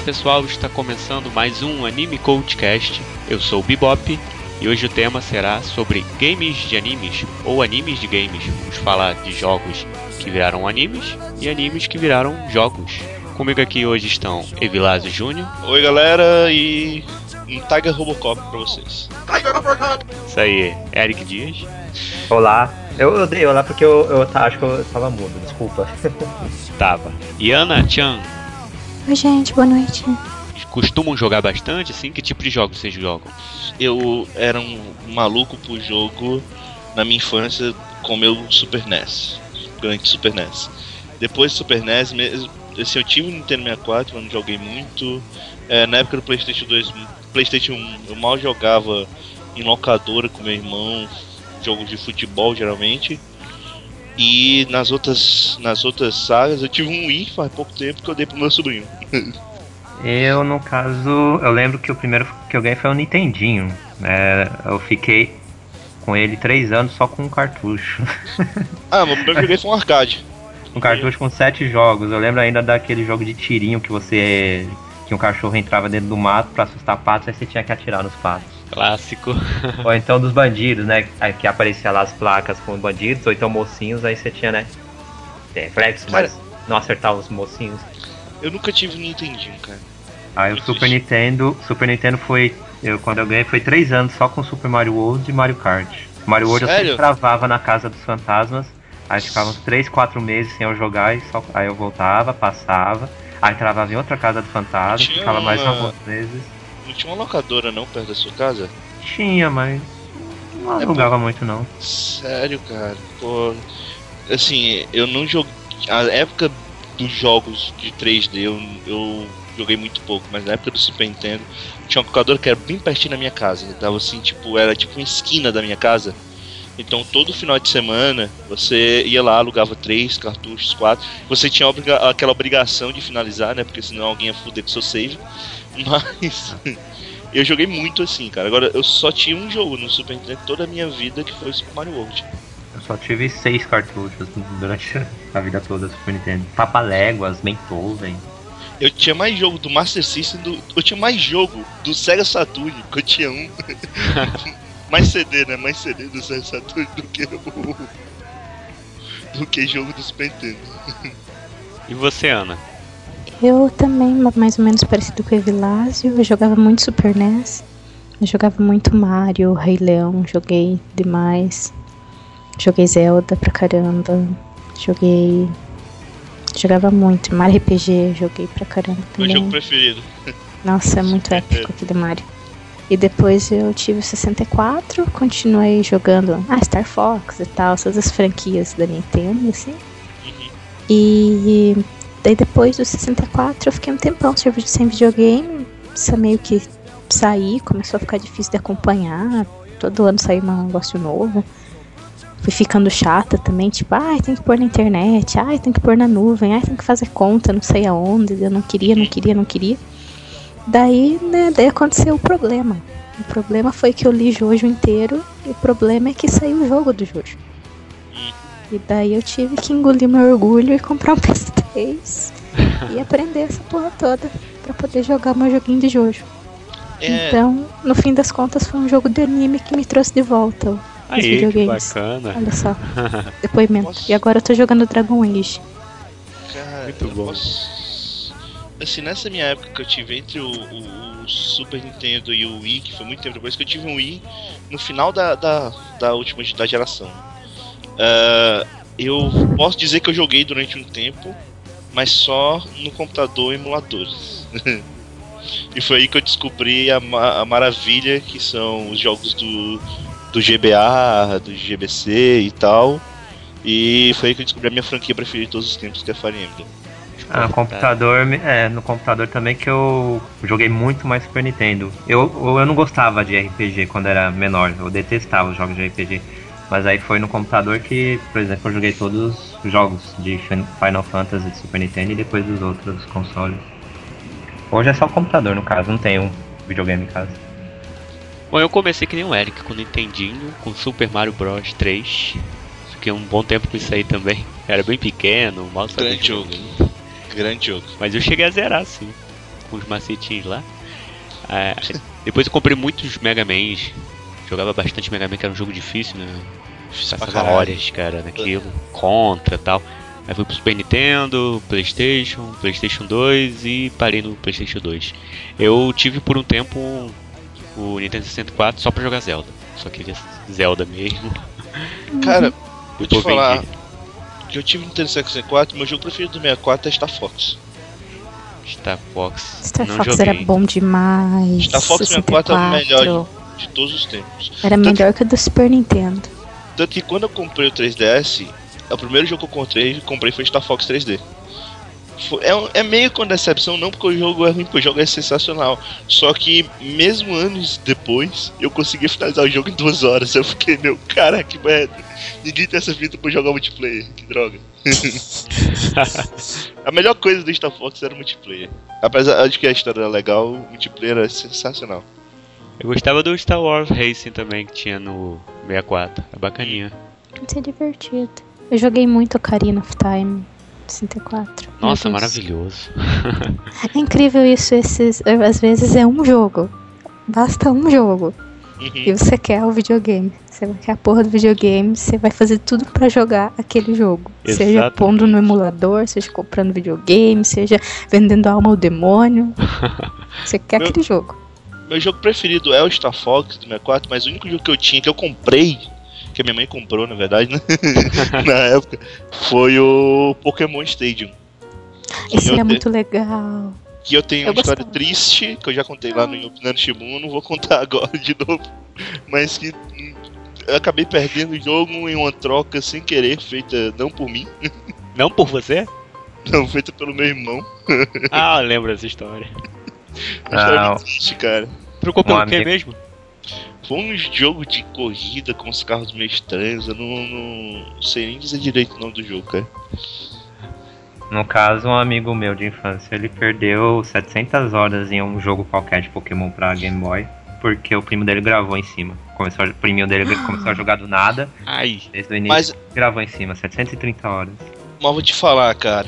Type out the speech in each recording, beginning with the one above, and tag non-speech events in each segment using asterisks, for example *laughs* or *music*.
Olá pessoal, está começando mais um Anime Coachcast. Eu sou o Bebop e hoje o tema será sobre games de animes ou animes de games. Vamos falar de jogos que viraram animes e animes que viraram jogos. Comigo aqui hoje estão Evilásio Júnior. Oi galera e um Tiger Robocop pra vocês. Isso aí, Eric Dias. Olá. Eu, eu dei olá porque eu, eu tá- acho que eu tava mudo, desculpa. *laughs* Tava. E Ana Chan. Oi, gente, boa noite. Costumam jogar bastante, assim? Que tipo de jogos vocês jogam? Eu era um maluco por jogo na minha infância com meu Super NES, grande Super NES. Depois do Super NES, mesmo, assim, eu tive um Nintendo 64, mas não joguei muito. É, na época do PlayStation 2, PlayStation 1, eu mal jogava em locadora com meu irmão, jogos de futebol geralmente. E nas outras, nas outras sagas, eu tive um Wii faz pouco tempo que eu dei pro meu sobrinho. Eu, no caso, eu lembro que o primeiro que eu ganhei foi o Nintendinho. É, eu fiquei com ele três anos só com um cartucho. Ah, meu primeiro que eu joguei foi um arcade. um cartucho com sete jogos. Eu lembro ainda daquele jogo de tirinho que você. que um cachorro entrava dentro do mato pra assustar patos, aí você tinha que atirar nos patos. Clássico. *laughs* Ou então dos bandidos, né? Que aparecia lá as placas com os bandidos, ou então mocinhos, aí você tinha, né? Reflexo, mas não acertar os mocinhos. Eu nunca tive um Nintendinho, cara. Aí o Super. Nintendo, Super Nintendo foi, eu quando eu ganhei foi três anos só com Super Mario World e Mario Kart. Mario World eu Sério? sempre travava na casa dos fantasmas, aí ficava uns 3, 4 meses sem eu jogar e só, aí eu voltava, passava, aí travava em outra casa do fantasma, Tinha ficava mais uma- algumas vezes. Não tinha uma locadora não perto da sua casa? Tinha, mas não É alugava muito não. Sério, cara. Pô, assim, eu não joguei. A época dos jogos de 3D eu, eu joguei muito pouco, mas na época do Super Nintendo tinha uma locadora que era bem pertinho da minha casa. Tava assim, tipo, era tipo uma esquina da minha casa. Então todo final de semana você ia lá, alugava três cartuchos, quatro. Você tinha obriga- aquela obrigação de finalizar, né? Porque senão alguém ia foder com seu save. *laughs* Mas eu joguei muito assim, cara. Agora eu só tinha um jogo no Super Nintendo toda a minha vida que foi Super Mario World. Só tive seis cartuchos durante a vida toda do Super Nintendo. Papaléguas, Beethoven. Eu tinha mais jogo do Master System, do, eu tinha mais jogo do Sega Saturn, que eu tinha um. *laughs* mais CD, né? Mais CD do Sega Saturn do que o. do que jogo do Super Nintendo. E você, Ana? Eu também, ma- mais ou menos parecido com o Evilásio, eu jogava muito Super NES. Eu jogava muito Mario, Rei Leão, joguei demais. Joguei Zelda pra caramba. Joguei. Jogava muito. Mario RPG, joguei pra caramba Meu jogo também. preferido. Nossa, é muito épico aquele Mario. E depois eu tive o 64, continuei jogando ah, Star Fox e tal, todas as franquias da Nintendo, assim. Uhum. E daí depois do 64 eu fiquei um tempão sem videogame, isso meio que saí, começou a ficar difícil de acompanhar, todo ano saiu um negócio novo. Fui ficando chata também, tipo, ai, tem que pôr na internet, ai, tem que pôr na nuvem, ai, tem que fazer conta, não sei aonde, eu não queria, não queria, não queria. Daí, né, daí aconteceu o problema. O problema foi que eu li Jojo inteiro e o problema é que saiu o jogo do Jojo. E daí eu tive que engolir meu orgulho e comprar um *laughs* PS3 e aprender essa porra toda pra poder jogar meu joguinho de Jojo. É, Então, no fim das contas, foi um jogo de anime que me trouxe de volta Aí, que videogames. bacana. Olha só, *laughs* depoimento. Nossa. E agora eu tô jogando Dragon Age. cara, Muito bom. posso- Assim, nessa minha época que eu tive entre o, o- o Super Nintendo e o Wii, que foi muito tempo depois, que eu tive um Wii no final da, da, da última da geração. Ah, eu posso dizer que eu joguei durante um tempo, mas só no computador emuladores. *laughs* e foi aí que eu descobri a, ma- a maravilha que são os jogos do, do GBA, do GBC e tal. E foi aí que eu descobri a minha franquia preferida de todos os tempos, que é Fire Emblem. Ah, computador, me- é, no computador também que eu joguei muito mais Super Nintendo. Eu, eu não gostava de RPG quando era menor, eu detestava os jogos de RPG. Mas aí foi no computador que, por exemplo, eu joguei todos os jogos de Fin- Final Fantasy de Super Nintendo e depois dos outros consoles. Hoje é só o computador, no caso, não tem um videogame em casa. Bom, eu comecei que nem o Eric com o Nintendinho, com Super Mario Bros 3. Fiquei um bom tempo com isso aí também. Era bem pequeno, mal sabia Grande jogo. Grande jogo. Mas eu cheguei a zerar, sim. com os macetinhos lá. É, depois eu comprei muitos Mega Mans. Jogava bastante Mega Man, que era um jogo difícil, né? Passava horas, cara, naquilo. Contra e tal. Aí fui pro Super Nintendo, Playstation, Playstation 2 e parei no Playstation 2. Eu tive por um tempo o Nintendo 64 só pra jogar Zelda. Só queria Zelda mesmo. *laughs* Cara, vou te falar que eu tive Nintendo 64, meu jogo preferido do 64 é Star Fox. Star Fox. Star não Fox joguei. era bom demais. Star Fox 64 é o melhor de, de todos os tempos. Era Tanto- melhor que o do Super Nintendo. Tanto que quando eu comprei o 3DS, o primeiro jogo que eu comprei, comprei foi Star Fox 3D. Foi- É, um- é meio com decepção, não porque o jogo é ruim, porque o jogo é sensacional. Só que, mesmo anos depois, eu consegui finalizar o jogo em duas horas. Eu fiquei, meu, cara, que merda. Ninguém tem essa vida pra jogar multiplayer, que droga. *laughs* a melhor coisa do Star Fox era o multiplayer. Apesar de que a história era legal, o multiplayer era sensacional. Eu gostava do Star Wars Racing também, que tinha no 64. É bacaninha. Isso é divertido. Eu joguei muito Ocarina of Time 64. Meu Nossa, maravilhoso. É *laughs* incrível isso, esses, às vezes é um jogo. Basta um jogo. E Uhum. você quer o videogame. Você quer a porra do videogame, você vai fazer tudo pra jogar aquele jogo. Seja Exatamente. pondo no emulador, seja comprando videogame, seja vendendo alma ao demônio. *laughs* Você quer Meu- aquele jogo. Meu jogo preferido é o Star Fox do 64, mas o único jogo que eu tinha, que eu comprei, que a minha mãe comprou, na verdade, né? *laughs* na época, foi o Pokémon Stadium. Esse era te- muito legal. Que eu tenho Eu uma história gostava. triste, que eu já contei lá no Opinando Shimun, não vou contar *laughs* agora de novo. Mas que eu acabei perdendo o jogo em uma troca sem querer, feita não por mim, *laughs* Não por você? não, feita pelo meu irmão. Ah, eu lembro dessa história. Uma história Ah, muito triste, cara. Trocou pelo Um amigo- mesmo? Foi um jogo de corrida com os carros meio estranhos, eu não, não sei nem dizer direito o nome do jogo, cara. No caso, um amigo meu de infância, ele perdeu 700 horas em um jogo qualquer de Pokémon pra Game Boy, porque o primo dele gravou em cima. Começou, o priminho dele *gasps* começou a jogar do nada, Ai, desde o início Mas, gravou em cima, 730 horas. mas vou te falar, cara.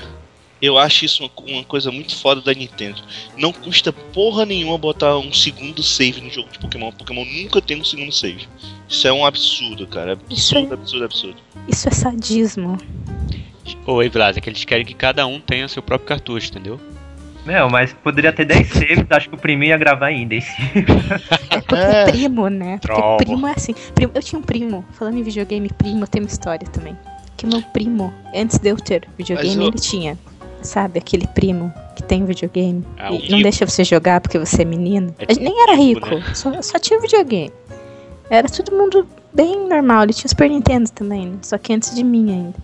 Eu acho isso uma, uma coisa muito foda da Nintendo. Não custa porra nenhuma botar um segundo save no jogo de Pokémon. Pokémon nunca tem um segundo save. Isso é um absurdo, cara. Isso é- Absurdo, absurdo, absurdo. Isso é sadismo. Ô, Evlas, é que eles querem que cada um tenha seu próprio cartucho, entendeu? Meu, mas poderia ter 10 saves, acho que o priminho ia gravar ainda em cima. É porque *laughs* É. primo, né? Porque primo é assim. Primo- eu tinha um primo, falando em videogame, primo, tem uma história também. Que meu primo, antes de eu ter videogame, eu- ele tinha. Sabe, aquele primo que tem videogame Ah, e não deixa você jogar porque você é menino. É gente nem era rico, rico, só, só tinha videogame. Era todo mundo bem normal. Ele tinha Super Nintendo também, né? só que antes de mim ainda.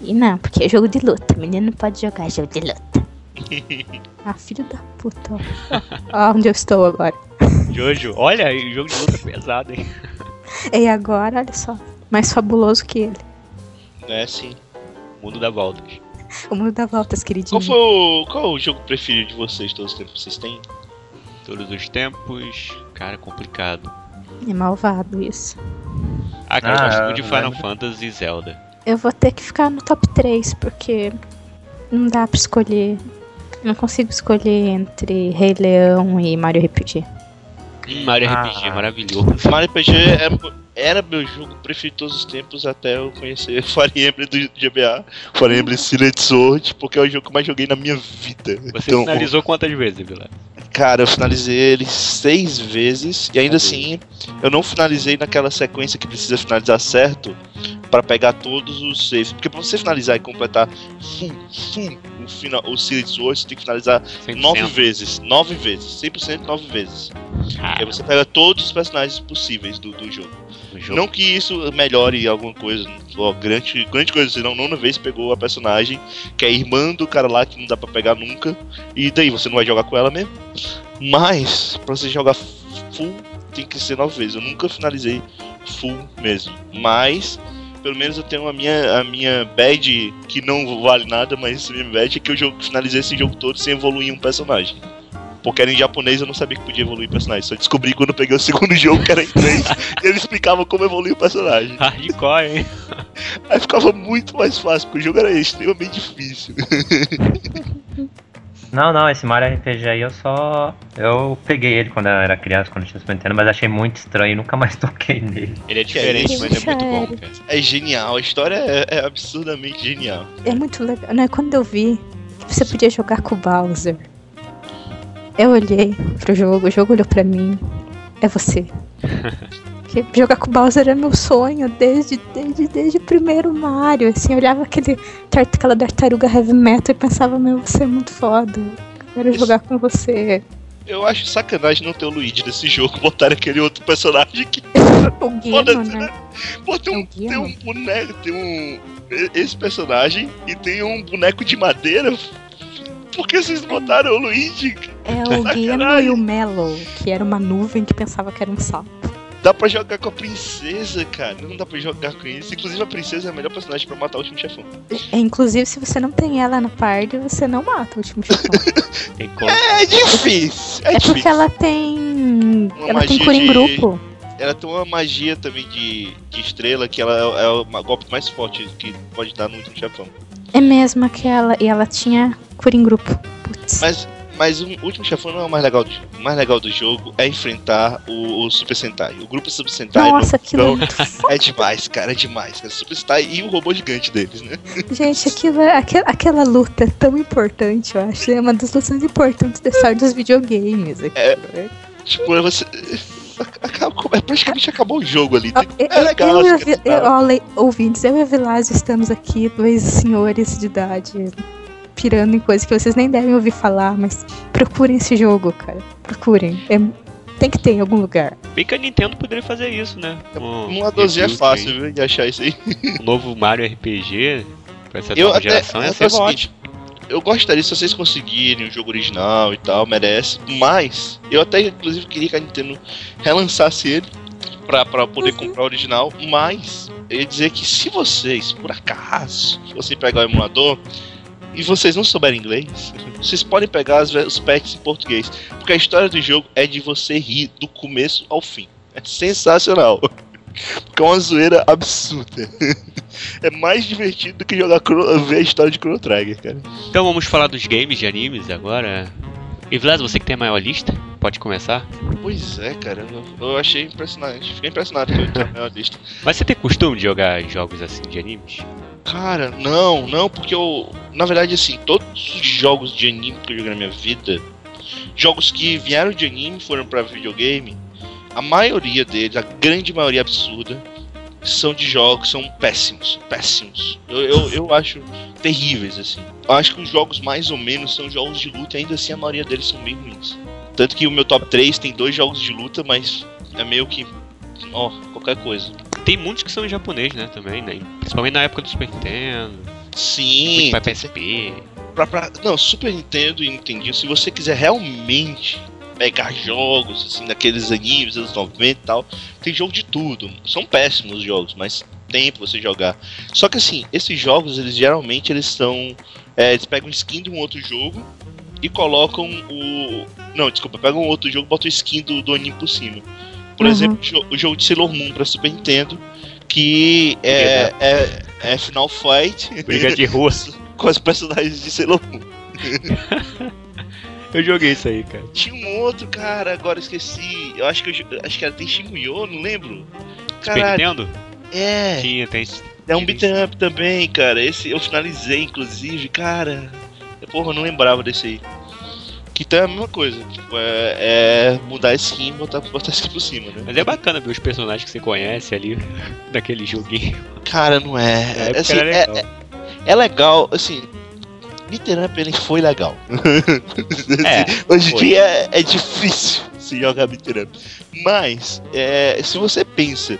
E não, porque é jogo de luta. Menino não pode jogar jogo de luta. *laughs* ah, filho da puta. Ó, ó onde eu estou agora. *laughs* Jojo, olha, o jogo de luta é pesado, hein? *laughs* E agora, olha só, mais fabuloso que ele. É sim. Mundo da voltas. O mundo dá voltas, queridinho. Qual foi o. Qual é o jogo preferido de vocês todos os tempos? Vocês têm? Todos os tempos, cara, complicado. É malvado isso. Ah, cara, Ah, eu gosto muito de Final lembro. Fantasy e Zelda. Eu vou ter que ficar no top 3, porque não dá pra escolher. Não consigo escolher entre Rei Leão e Mario RPG. Hum, Mario Ah. RPG, maravilhoso. Mario RPG era, era meu jogo preferido todos os tempos até eu conhecer *laughs* Fire Emblem do GBA, Fire Emblem Silent Sword, porque é o jogo que eu mais joguei na minha vida. Você Então, finalizou quantas vezes, Vila? Cara, eu finalizei ele seis vezes e ainda assim eu não finalizei naquela sequência que precisa finalizar certo pra pegar todos os saves. Porque pra você finalizar e completar fum, fum, o, final, o Silent Sword, você tem que finalizar 100%. nove vezes. Nove vezes. 100% nove vezes. Ah, Aí você pega todos os personagens possíveis do, do jogo. Não que isso melhore alguma coisa, ó, grande, grande coisa, senão nona vez pegou a personagem que é irmã do cara lá que não dá pra pegar nunca, e daí você não vai jogar com ela mesmo. Mas, pra você jogar full, tem que ser nove vezes. Eu nunca finalizei full mesmo. Mas, pelo menos eu tenho a minha, a minha badge, que não vale nada, mas minha badge é que eu finalizei esse jogo todo sem evoluir um personagem. Porque era em japonês, eu não sabia que podia evoluir personagem. Só descobri quando eu peguei o segundo *laughs* jogo, que era em inglês, e ele explicava como evoluir o personagem. Hardcore, hein? *laughs* Aí ficava muito mais fácil, porque o jogo era extremamente difícil. *laughs* Não, não, esse Mario RPG aí eu só. Eu peguei ele quando eu era criança, quando eu tinha Super Nintendo, mas achei muito estranho e nunca mais toquei nele. Ele é diferente, isso? mas é muito bom, cara. É genial, a história é, é absurdamente genial. É muito legal. Né? Quando eu vi que você podia jogar com o Bowser, eu olhei pro jogo, o jogo olhou pra mim. É você. *laughs* Porque jogar com o Bowser era meu sonho desde, desde, desde o primeiro Mario. Assim, eu olhava aquele, aquela tartaruga heavy metal e pensava, meu, você é muito foda. Quero jogar com você. Eu acho sacanagem não ter o Luigi nesse jogo, *laughs* botar aquele outro personagem que. *laughs* O Guino, né? né? Pô, tem É um, tem um boneco, tem um. Esse personagem e tem um boneco de madeira. Por que vocês botaram o Luigi? É o *laughs* Sacanagem. e o Mellow, que era uma nuvem que pensava que era um sapo. Dá pra jogar com a princesa, cara. Não dá pra jogar com isso. Inclusive, a princesa é a melhor personagem pra matar o último chefão. É, Inclusive, se você não tem ela na party, você não mata o último chefão. *laughs* Como. É difícil! É, É difícil. porque ela tem. Uma ela tem cura em de- grupo. Ela tem uma magia também de, de estrela que ela é, é o golpe mais forte que pode dar no último chefão. É mesmo aquela. E ela tinha cura em grupo. Putz. Mas, mas o último chefão não é o mais legal do jogo. O mais legal do jogo é enfrentar o, o Super Sentai. O grupo Super Sentai Nossa, aquilo é *laughs* é demais, cara, é demais. Cara. Super Sentai e o robô gigante deles, né? Gente, aquilo, é- aquela, aquela luta é tão importante, eu acho. É uma das lutas mais importantes da história dos videogames. aquilo. Tipo, é você. acabou- é praticamente acabou o jogo ali. É legal, eu, é eu- ouvintes, eu e a Vilásio estamos aqui, dois senhores de idade, pirando em coisas que vocês nem devem ouvir falar, mas procurem esse jogo, cara. Procurem. É- tem que ter em algum lugar. Bem que a Nintendo poderia fazer isso, né? Um Um A12 é fácil, viu, de achar isso aí. Um novo Mario RPG pra essa Eu nova até, geração ia ser o seguinte, ótimo. eu gostaria se vocês conseguirem o jogo original e tal, merece. Mas eu até inclusive queria que a Nintendo relançasse ele pra, pra poder comprar o original. Mas eu ia dizer que se vocês, por acaso, se você pegar o emulador e vocês não souberem inglês, vocês podem pegar as os patches em português. Porque a história do jogo é de você rir do começo ao fim. É sensacional. Porque é uma zoeira absurda. *laughs* É mais divertido do que jogar ver a história de Chrono Trigger, cara. Então vamos falar dos games de animes agora. E Vlad, você que tem a maior lista, pode começar. Pois é, cara. eu- Eu achei impressionante. Fiquei impressionado com a minha lista. Mas você tem costume de jogar jogos assim de animes? Cara, não, não, porque eu. Na verdade, assim, todos os jogos de anime que eu joguei na minha vida, jogos que vieram de anime foram pra videogame, a maioria deles, a grande maioria absurda, são de jogos, são péssimos, péssimos. Eu, eu, eu acho terríveis, assim. Eu acho que os jogos mais ou menos são jogos de luta, e ainda assim a maioria deles são bem ruins. Tanto que o meu top 3 tem dois jogos de luta, mas é meio que. Ó, qualquer coisa. Tem muitos que são em japonês, né, também, né? Principalmente na época do Super Nintendo, Sim, pra PSP. pra, pra- não, Super Nintendo e Nintendinho, se você quiser realmente pegar jogos, assim, daqueles animes anos 90 e tal, tem jogo de tudo. São péssimos os jogos, mas tem pra você jogar. Só que assim, esses jogos, eles geralmente eles são. é, eles pegam skin de um outro jogo e colocam o. Não, desculpa, pegam um outro jogo e botam o skin do, do anime por cima. Por Uhum. exemplo, o jo- o jogo de Sailor Moon pra Super Nintendo, que é, é, é Final Fight *laughs* Briga de rua. com os personagens de Sailor Moon. *laughs* Eu joguei isso aí, cara. Tinha um outro, cara, agora eu esqueci. Eu acho que eu, acho que era tem Shimuyo, não lembro. Super Caralho, Nintendo? é. Tinha, tem. É um beat'em up também, cara. Esse eu finalizei, inclusive, cara. Porra, eu não lembrava desse aí. Que então é a mesma coisa. Tipo, é, é mudar a skin e botar, botar a skin por cima, né? Mas é bacana ver os personagens que você conhece ali *laughs* daquele joguinho. Cara, não é. Época assim, é, legal. é, é legal, assim. Beat'em up ele foi legal. *laughs* É, Hoje em dia é, é difícil *laughs* se jogar beat'em up. Mas, é, se você pensa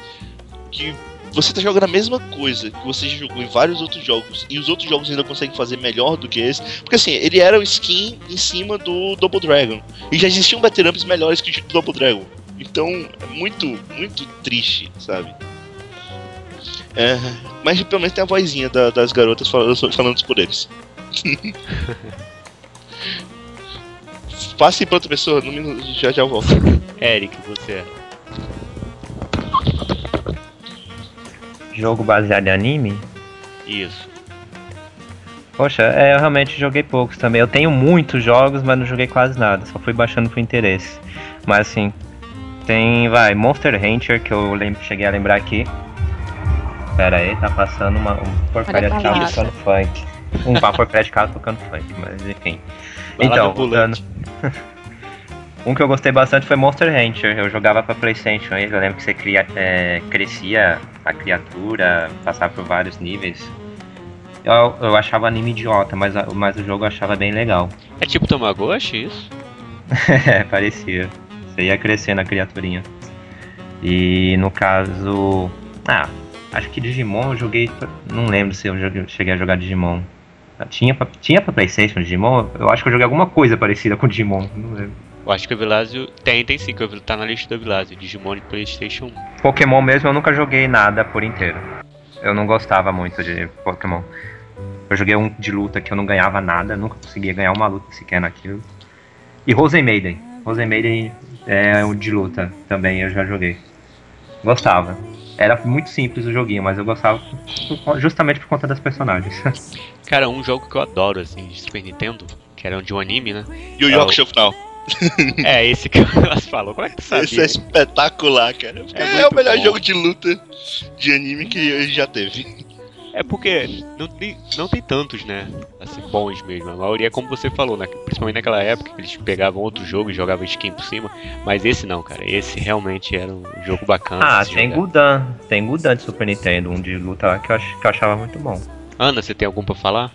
que você tá jogando a mesma coisa que você já jogou em vários outros jogos e os outros jogos ainda conseguem fazer melhor do que esse, porque assim, ele era o skin em cima do Double Dragon. E já existiam beat'em melhores que o Double Dragon. Então, é muito, muito triste, sabe? É, mas pelo menos tem a vozinha da- das garotas falando, falando os poderes. Passe pra outra pessoa, no minuto, já já volto. Eric, você. Jogo baseado em anime? Isso. Poxa, é, eu realmente joguei poucos também. Eu tenho muitos jogos, mas não joguei quase nada. Só fui baixando por interesse. Mas assim, tem, vai, Monster Hunter, que eu lembro, cheguei a lembrar aqui. Pera aí, tá passando uma, um porcaria de carro tocando funk. Um porcaria de carro tocando funk, mas enfim. Vai então, voltando. *laughs* um que eu gostei bastante foi Monster Hunter. Eu jogava pra Playstation, eu lembro que você cria, é, crescia a criatura, passava por vários níveis. Eu, eu achava anime idiota, mas, mas o jogo eu achava bem legal. É tipo Tamagotchi isso? *laughs* é, parecia. Você ia crescendo a criaturinha. E no caso. Ah, acho que Digimon eu joguei. Não lembro se eu joguei, cheguei a jogar Digimon. Tinha pra, tinha pra Playstation Digimon? Eu acho que eu joguei alguma coisa parecida com Digimon, não lembro. Eu acho que o Vilásio. Tem, tem sim, que eu tá na lista do Vilásio. Digimon de Playstation 1. Pokémon mesmo eu nunca joguei nada por inteiro. Eu não gostava muito de Pokémon. Eu joguei um de luta que eu não ganhava nada, nunca conseguia ganhar uma luta sequer naquilo. E Rosen Maiden. Rosen Maiden é um de luta também, eu já joguei. Gostava. Era muito simples o joguinho, mas eu gostava justamente por conta das personagens. *laughs* Cara, um jogo que eu adoro, assim, de Super Nintendo, que era de um anime, né? Yu Yu Hakusho Final. É, esse que elas falou. Como é que tu sabe? Esse é espetacular, cara. É, é o melhor bom. jogo de luta de anime que já teve. É porque não tem, não tem tantos, né? Assim, bons mesmo. A maioria, como você falou, né? principalmente naquela época, eles pegavam outro jogo e jogavam skin por cima. Mas esse não, cara. Esse realmente era um jogo bacana. Ah, tem Gudan. Tem Gudan de Super Nintendo, um de luta lá que eu, ach, que eu achava muito bom. Ana, você tem algum pra falar?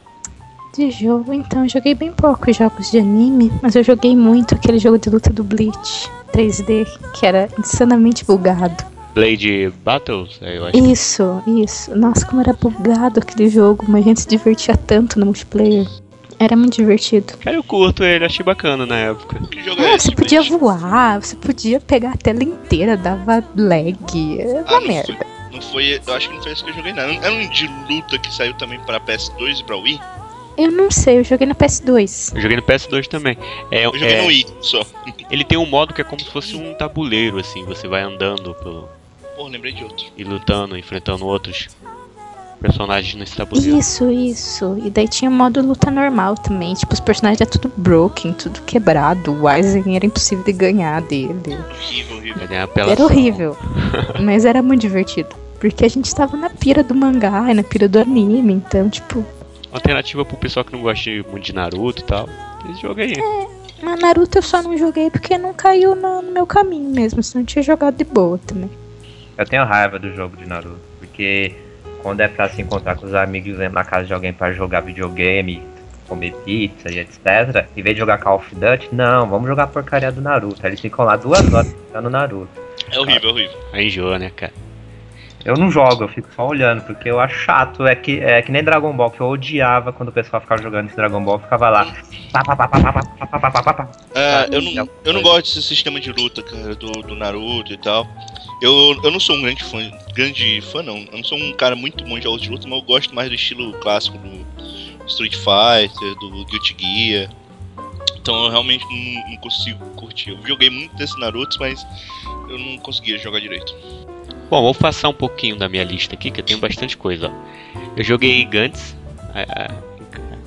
De jogo, então, eu joguei bem poucos jogos de anime, mas eu joguei muito aquele jogo de luta do Bleach 3D, que era insanamente bugado. Blade Battles, é, eu acho. Isso, isso. Nossa, como era bugado aquele jogo, mas a gente se divertia tanto no multiplayer. Era muito divertido. Cara, eu curto ele, achei bacana na época. Que jogo é, você podia voar, você podia pegar a tela inteira, dava lag. Era uma Ah, não merda. foi, não foi. Eu acho que não foi esse que eu joguei, não. Era um de luta que saiu também pra PS2 e pra Wii. Eu não sei, eu joguei na PS2. Eu joguei no PS2 também. É, Eu joguei é, no Wii só. *laughs* Ele tem um modo que é como se fosse um tabuleiro, assim. Você vai andando pelo, Pô, lembrei de outro. e lutando, enfrentando outros personagens nesse tabuleiro. Isso, isso. E daí tinha o modo luta normal também. Tipo, os personagens eram tudo broken, tudo quebrado. O Aizen era impossível de ganhar dele. Horrível, horrível. É apelação. Era horrível. *laughs* mas era muito divertido. Porque a gente tava na pira do mangá e na pira do anime. Então, tipo, Alternativa pro pessoal que não gosta muito de Naruto e tal. Esse jogo aí. mas Naruto eu só não joguei porque não caiu no, no meu caminho mesmo. Senão eu tinha jogado de boa também. Eu tenho raiva do jogo de Naruto, porque quando é pra se encontrar com os amigos na casa de alguém pra jogar videogame, comer pizza e etc, em vez de jogar Call of Duty, não, vamos jogar a porcaria do Naruto. Aí Eles ficam lá duas horas jogando Naruto. É horrível, é horrível. Aí enjoa, né, cara? Eu não jogo, eu fico só olhando, porque eu acho chato. É que, é que nem Dragon Ball, que eu odiava quando o pessoal ficava jogando esse Dragon Ball, ficava lá. Eu não, eu não gosto desse sistema de luta, cara, do, do Naruto e tal. Eu, eu não sou um grande fã, grande fã não. Eu não sou um cara muito bom de jogos de luta, mas eu gosto mais do estilo clássico do Street Fighter, do Guilty Gear. Então eu realmente não, não consigo curtir. Eu joguei muito desse Naruto, mas eu não conseguia jogar direito. Bom, vou passar um pouquinho da minha lista aqui, que eu tenho bastante coisa. ó. Eu joguei Gantz,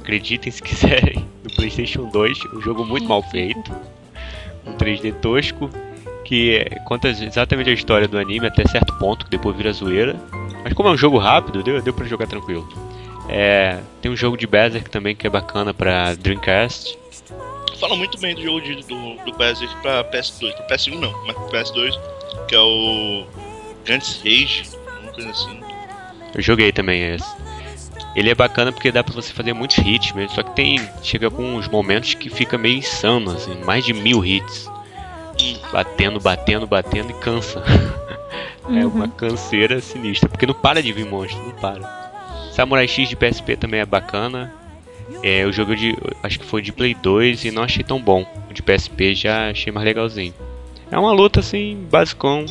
acreditem se *laughs* quiserem, no PlayStation 2, um jogo muito mal feito, um 3D tosco, que conta exatamente a história do anime até certo ponto, que depois vira zoeira. Mas como é um jogo rápido, deu, deu pra jogar tranquilo. É, tem um jogo de Berserk também que é bacana pra Dreamcast. Falam muito bem do jogo de, do, do Berserk pra PS2. Pra PS1 não, mas pra PS2, que é o Gantz Rage, uma coisa assim. Eu joguei também esse. Ele é bacana porque dá pra você fazer muitos hits mesmo, só que tem. Chega com uns momentos que fica meio insano, assim, mais de mil hits. Batendo, batendo, batendo e cansa. *laughs* É Uhum. uma canseira sinistra, porque não para de vir monstro, não para. Samurai X de PSP também é bacana. É, eu joguei de. acho que foi de Play 2 e não achei tão bom. O de PSP já achei mais legalzinho. É uma luta assim, basicão.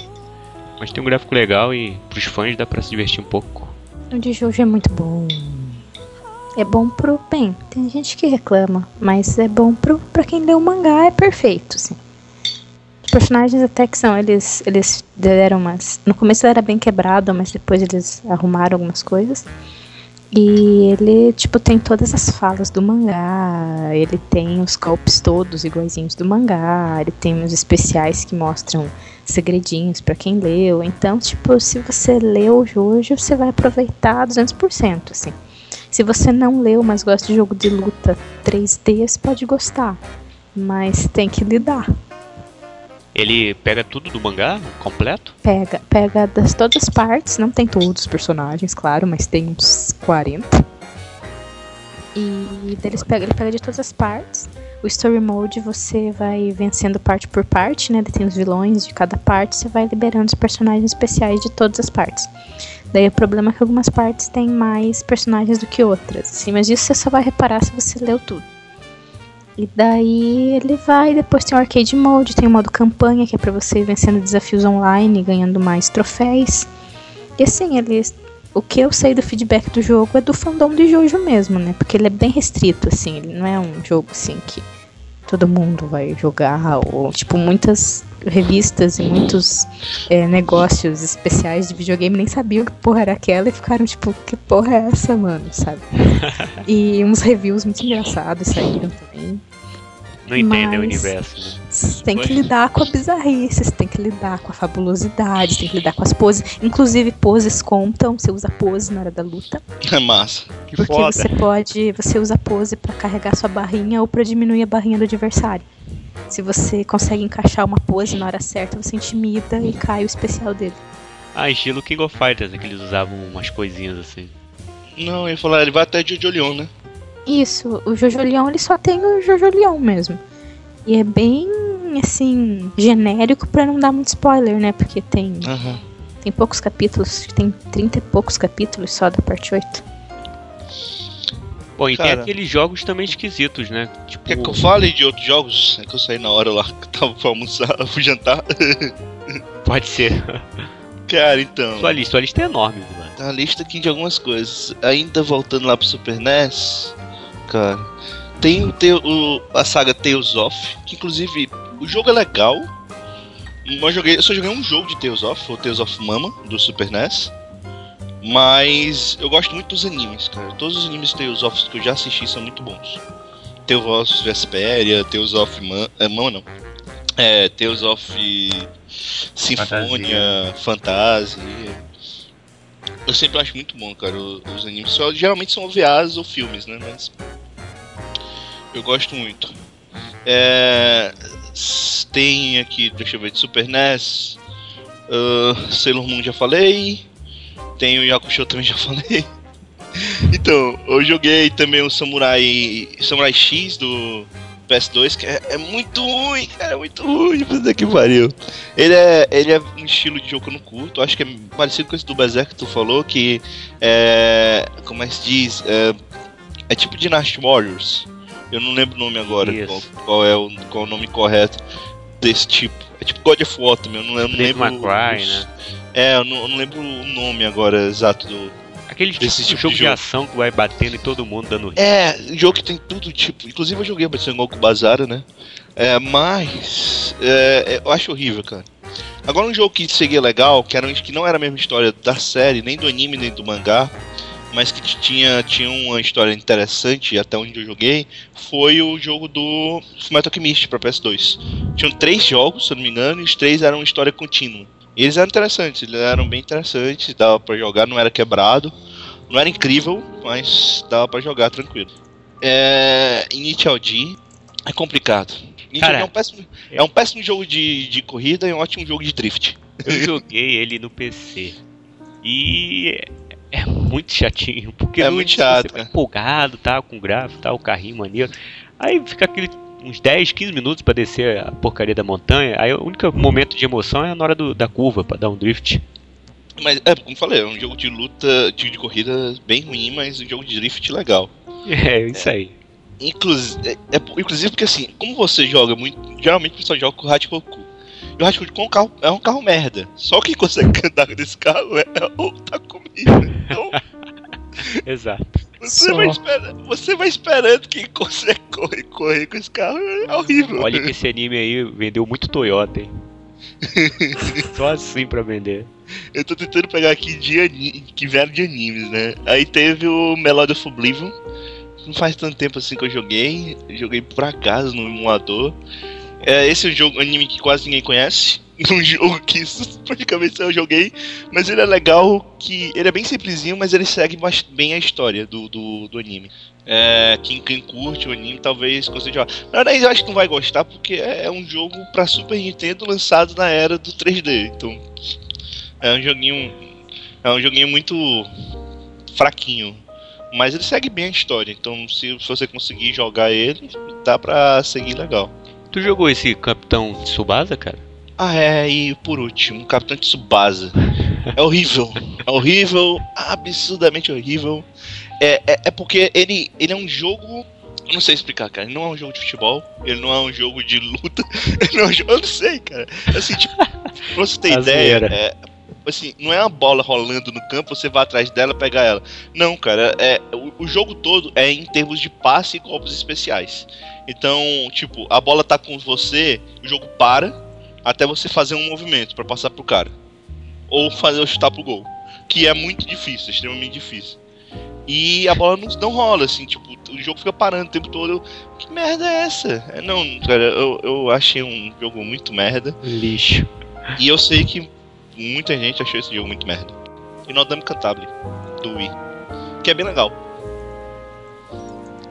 Mas tem um gráfico legal e pros fãs dá pra se divertir um pouco. O de Jojo é muito bom. É bom pro. Bem, tem gente que reclama, mas é bom pro, pra quem lê o mangá, é perfeito, assim. Os personagens até que são, eles, eles deram umas. No começo era bem quebrado, mas depois eles arrumaram algumas coisas. E ele, tipo, tem todas as falas do mangá, ele tem os golpes todos iguaizinhos do mangá, ele tem os especiais que mostram segredinhos para quem leu. Então, tipo, se você leu o Jojo, você vai aproveitar 200%, assim. Se você não leu, mas gosta de jogo de luta 3D, você pode gostar, mas tem que lidar. Ele pega tudo do mangá completo? Pega, pega das todas as partes, não tem todos os personagens, claro, mas tem uns 40. E deles pega, ele pega de todas as partes. O story mode você vai vencendo parte por parte, né? Tem os vilões de cada parte, você vai liberando os personagens especiais de todas as partes. Daí o problema é que algumas partes têm mais personagens do que outras, assim, mas isso você só vai reparar se você leu tudo. E daí ele vai, depois tem o arcade mode, tem o modo campanha, que é para você ir vencendo desafios online, ganhando mais troféus. E assim, ele o que eu sei do feedback do jogo é do fandom de Jojo mesmo, né? Porque ele é bem restrito, assim, ele não é um jogo assim que todo mundo vai jogar, ou tipo, muitas revistas e muitos é, negócios especiais de videogame nem sabiam que porra era aquela e ficaram tipo, que porra é essa, mano, sabe? *laughs* e uns reviews muito engraçados saíram também. Não entendem o universo. Né? Você tem que lidar com a bizarrice, você tem que lidar com a fabulosidade, tem que lidar com as poses. Inclusive, poses contam, você usa pose na hora da luta. É massa. Que porque foda. você pode. Você usa pose para carregar sua barrinha ou para diminuir a barrinha do adversário. Se você consegue encaixar uma pose na hora certa, você intimida e cai o especial dele. Ah, estilo King of Fighters, né, que eles usavam umas coisinhas assim. Não, eu ia falar, ele vai até Jojo Leon, né? Isso, o Jojo Leão ele só tem o Jojo Leão mesmo. E é bem assim, genérico pra não dar muito spoiler, né? Porque tem, Aham. tem poucos capítulos, tem 30 e poucos capítulos só da parte 8. Bom, e tem Cara. aqueles jogos também esquisitos, né? Tipo, Quer que eu fale de outros jogos? É que eu saí na hora lá *laughs* que tava pra almoçar, *laughs* pra jantar. pode ser. Cara, então. sua lista, sua lista é enorme, Vila. Tá a lista aqui de algumas coisas. Ainda voltando lá pro Super NES, cara, tem o, o- a saga Tales of, que inclusive o jogo é legal. Eu, joguei, eu só joguei um jogo de Tales of, o Tales of Mama, do Super NES. Mas eu gosto muito dos animes, cara. Todos os animes Tales of que eu já assisti são muito bons. Tales of Vesperia, Tales of Man, é, Mama não. É, Tales of Sinfonia, Fantasia. Eu sempre acho muito bom, cara, o- os animes. Só, geralmente são OVAs ou filmes, né? Mas. Eu gosto muito. É, tem aqui, deixa eu ver, de Super NES. ah, Sailor Moon já falei. Tem o Yakusho também já *laughs* falei. Então, eu joguei também o Samurai. Samurai X do PS2, que é, é muito ruim, cara, é muito ruim, puta que pariu. Ele é, ele é um estilo de jogo que eu não curto. Acho que é parecido com esse do Berserk que tu falou, que é. Como é que se diz? É, é tipo Dynasty Warriors. Eu não lembro o nome agora, qual, qual é o, qual é o nome correto desse tipo. É tipo God of War também, eu não, eu não lembro. Cry, os- né? É, eu não, eu não lembro o nome agora exato do. Aquele tipo, Desse de tipo jogo de de, jogo. ação que vai batendo em todo mundo, dando hit. É, jogo que tem tudo tipo. Inclusive eu joguei bastante Goku Bazara, né? É, mas. é, eu acho horrível, cara. Agora um jogo que seguia legal, que, era, um- que não era a mesma história da série, nem do anime, nem do mangá, mas que tinha, tinha uma história interessante, até onde eu joguei, foi o jogo do Fullmetal Alchemist pra PS2. Tinham três jogos, se eu não me engano, e os três eram história contínua. E eles eram interessantes, eles eram bem interessantes, dava pra jogar, não era quebrado. Não era incrível, mas dava pra jogar tranquilo. É. Initial D é complicado. Cara, é um péssimo, é um péssimo jogo de, de corrida e um ótimo jogo de drift. Eu joguei ele no PC. E é é muito chatinho, porque É muito chato, você né? empolgado, tá, com o gráfico, tá, o carrinho maneiro. Aí fica aquele uns 10, 15 minutos pra descer a porcaria da montanha. Aí o único momento de emoção é na hora do- da curva pra dar um drift. Mas é, como eu falei, é um jogo de luta, de, de corrida bem ruim, mas um jogo de drift legal. *laughs* É, isso aí. Inclusive, é, é- inclusive porque assim, como você joga muito. Geralmente o pessoal joga com o Hatchcock. E o Hatchcock é um carro, é um carro merda. Só quem consegue *laughs* andar nesse carro é o Takumi. Então *laughs* Exato. você Só. vai, esperando, você vai esperando quem consegue correr, correr com esse carro. É horrível. Olha que esse anime aí vendeu muito Toyota, hein? *laughs* Só assim pra vender. Eu tô tentando pegar aqui de que vieram de animes, né? Aí teve o Melody of Oblivion. Não faz tanto tempo assim que eu joguei. Eu joguei por acaso no emulador. É, esse é um jogo, anime que quase ninguém conhece. *laughs* Um jogo que *laughs* praticamente eu joguei. Mas ele é legal que. Ele é bem simplesinho, mas ele segue bem a história do, do, do anime. É, quem, quem curte o anime talvez consiga jogar. Na verdade, eu acho que não vai gostar porque é, é um jogo para Super Nintendo lançado na era do 3D. Então. É um joguinho. É um joguinho muito fraquinho. Mas ele segue bem a história. Então, se você conseguir jogar ele, dá pra seguir legal. Tu jogou esse Capitão Tsubasa, cara? Ah, é, e por último, Capitão Tsubasa. é horrível. É horrível, absurdamente horrível. É, é, é, porque ele, ele é um jogo. Não sei explicar, cara. Ele não é um jogo de futebol, ele não é um jogo de luta. *laughs* Ele não é um jogo, eu não sei, cara. Assim, tipo, pra você ter ideia, é, assim, não é uma bola rolando no campo, você vai atrás dela pegar ela. Não, cara, é, o, o jogo todo é em termos de passe e golpes especiais. Então, tipo, a bola tá com você, o jogo para até você fazer um movimento para passar pro cara. Ou fazer o chutar pro gol. Que é muito difícil, extremamente difícil. E a bola não, não rola, assim, tipo, o jogo fica parando o tempo todo. Eu, que merda é essa? É, não, cara, eu, eu achei um jogo muito merda. Lixo. E eu sei que muita gente achou esse jogo muito merda. E Nodame Cantabile, do Wii. Que é bem legal.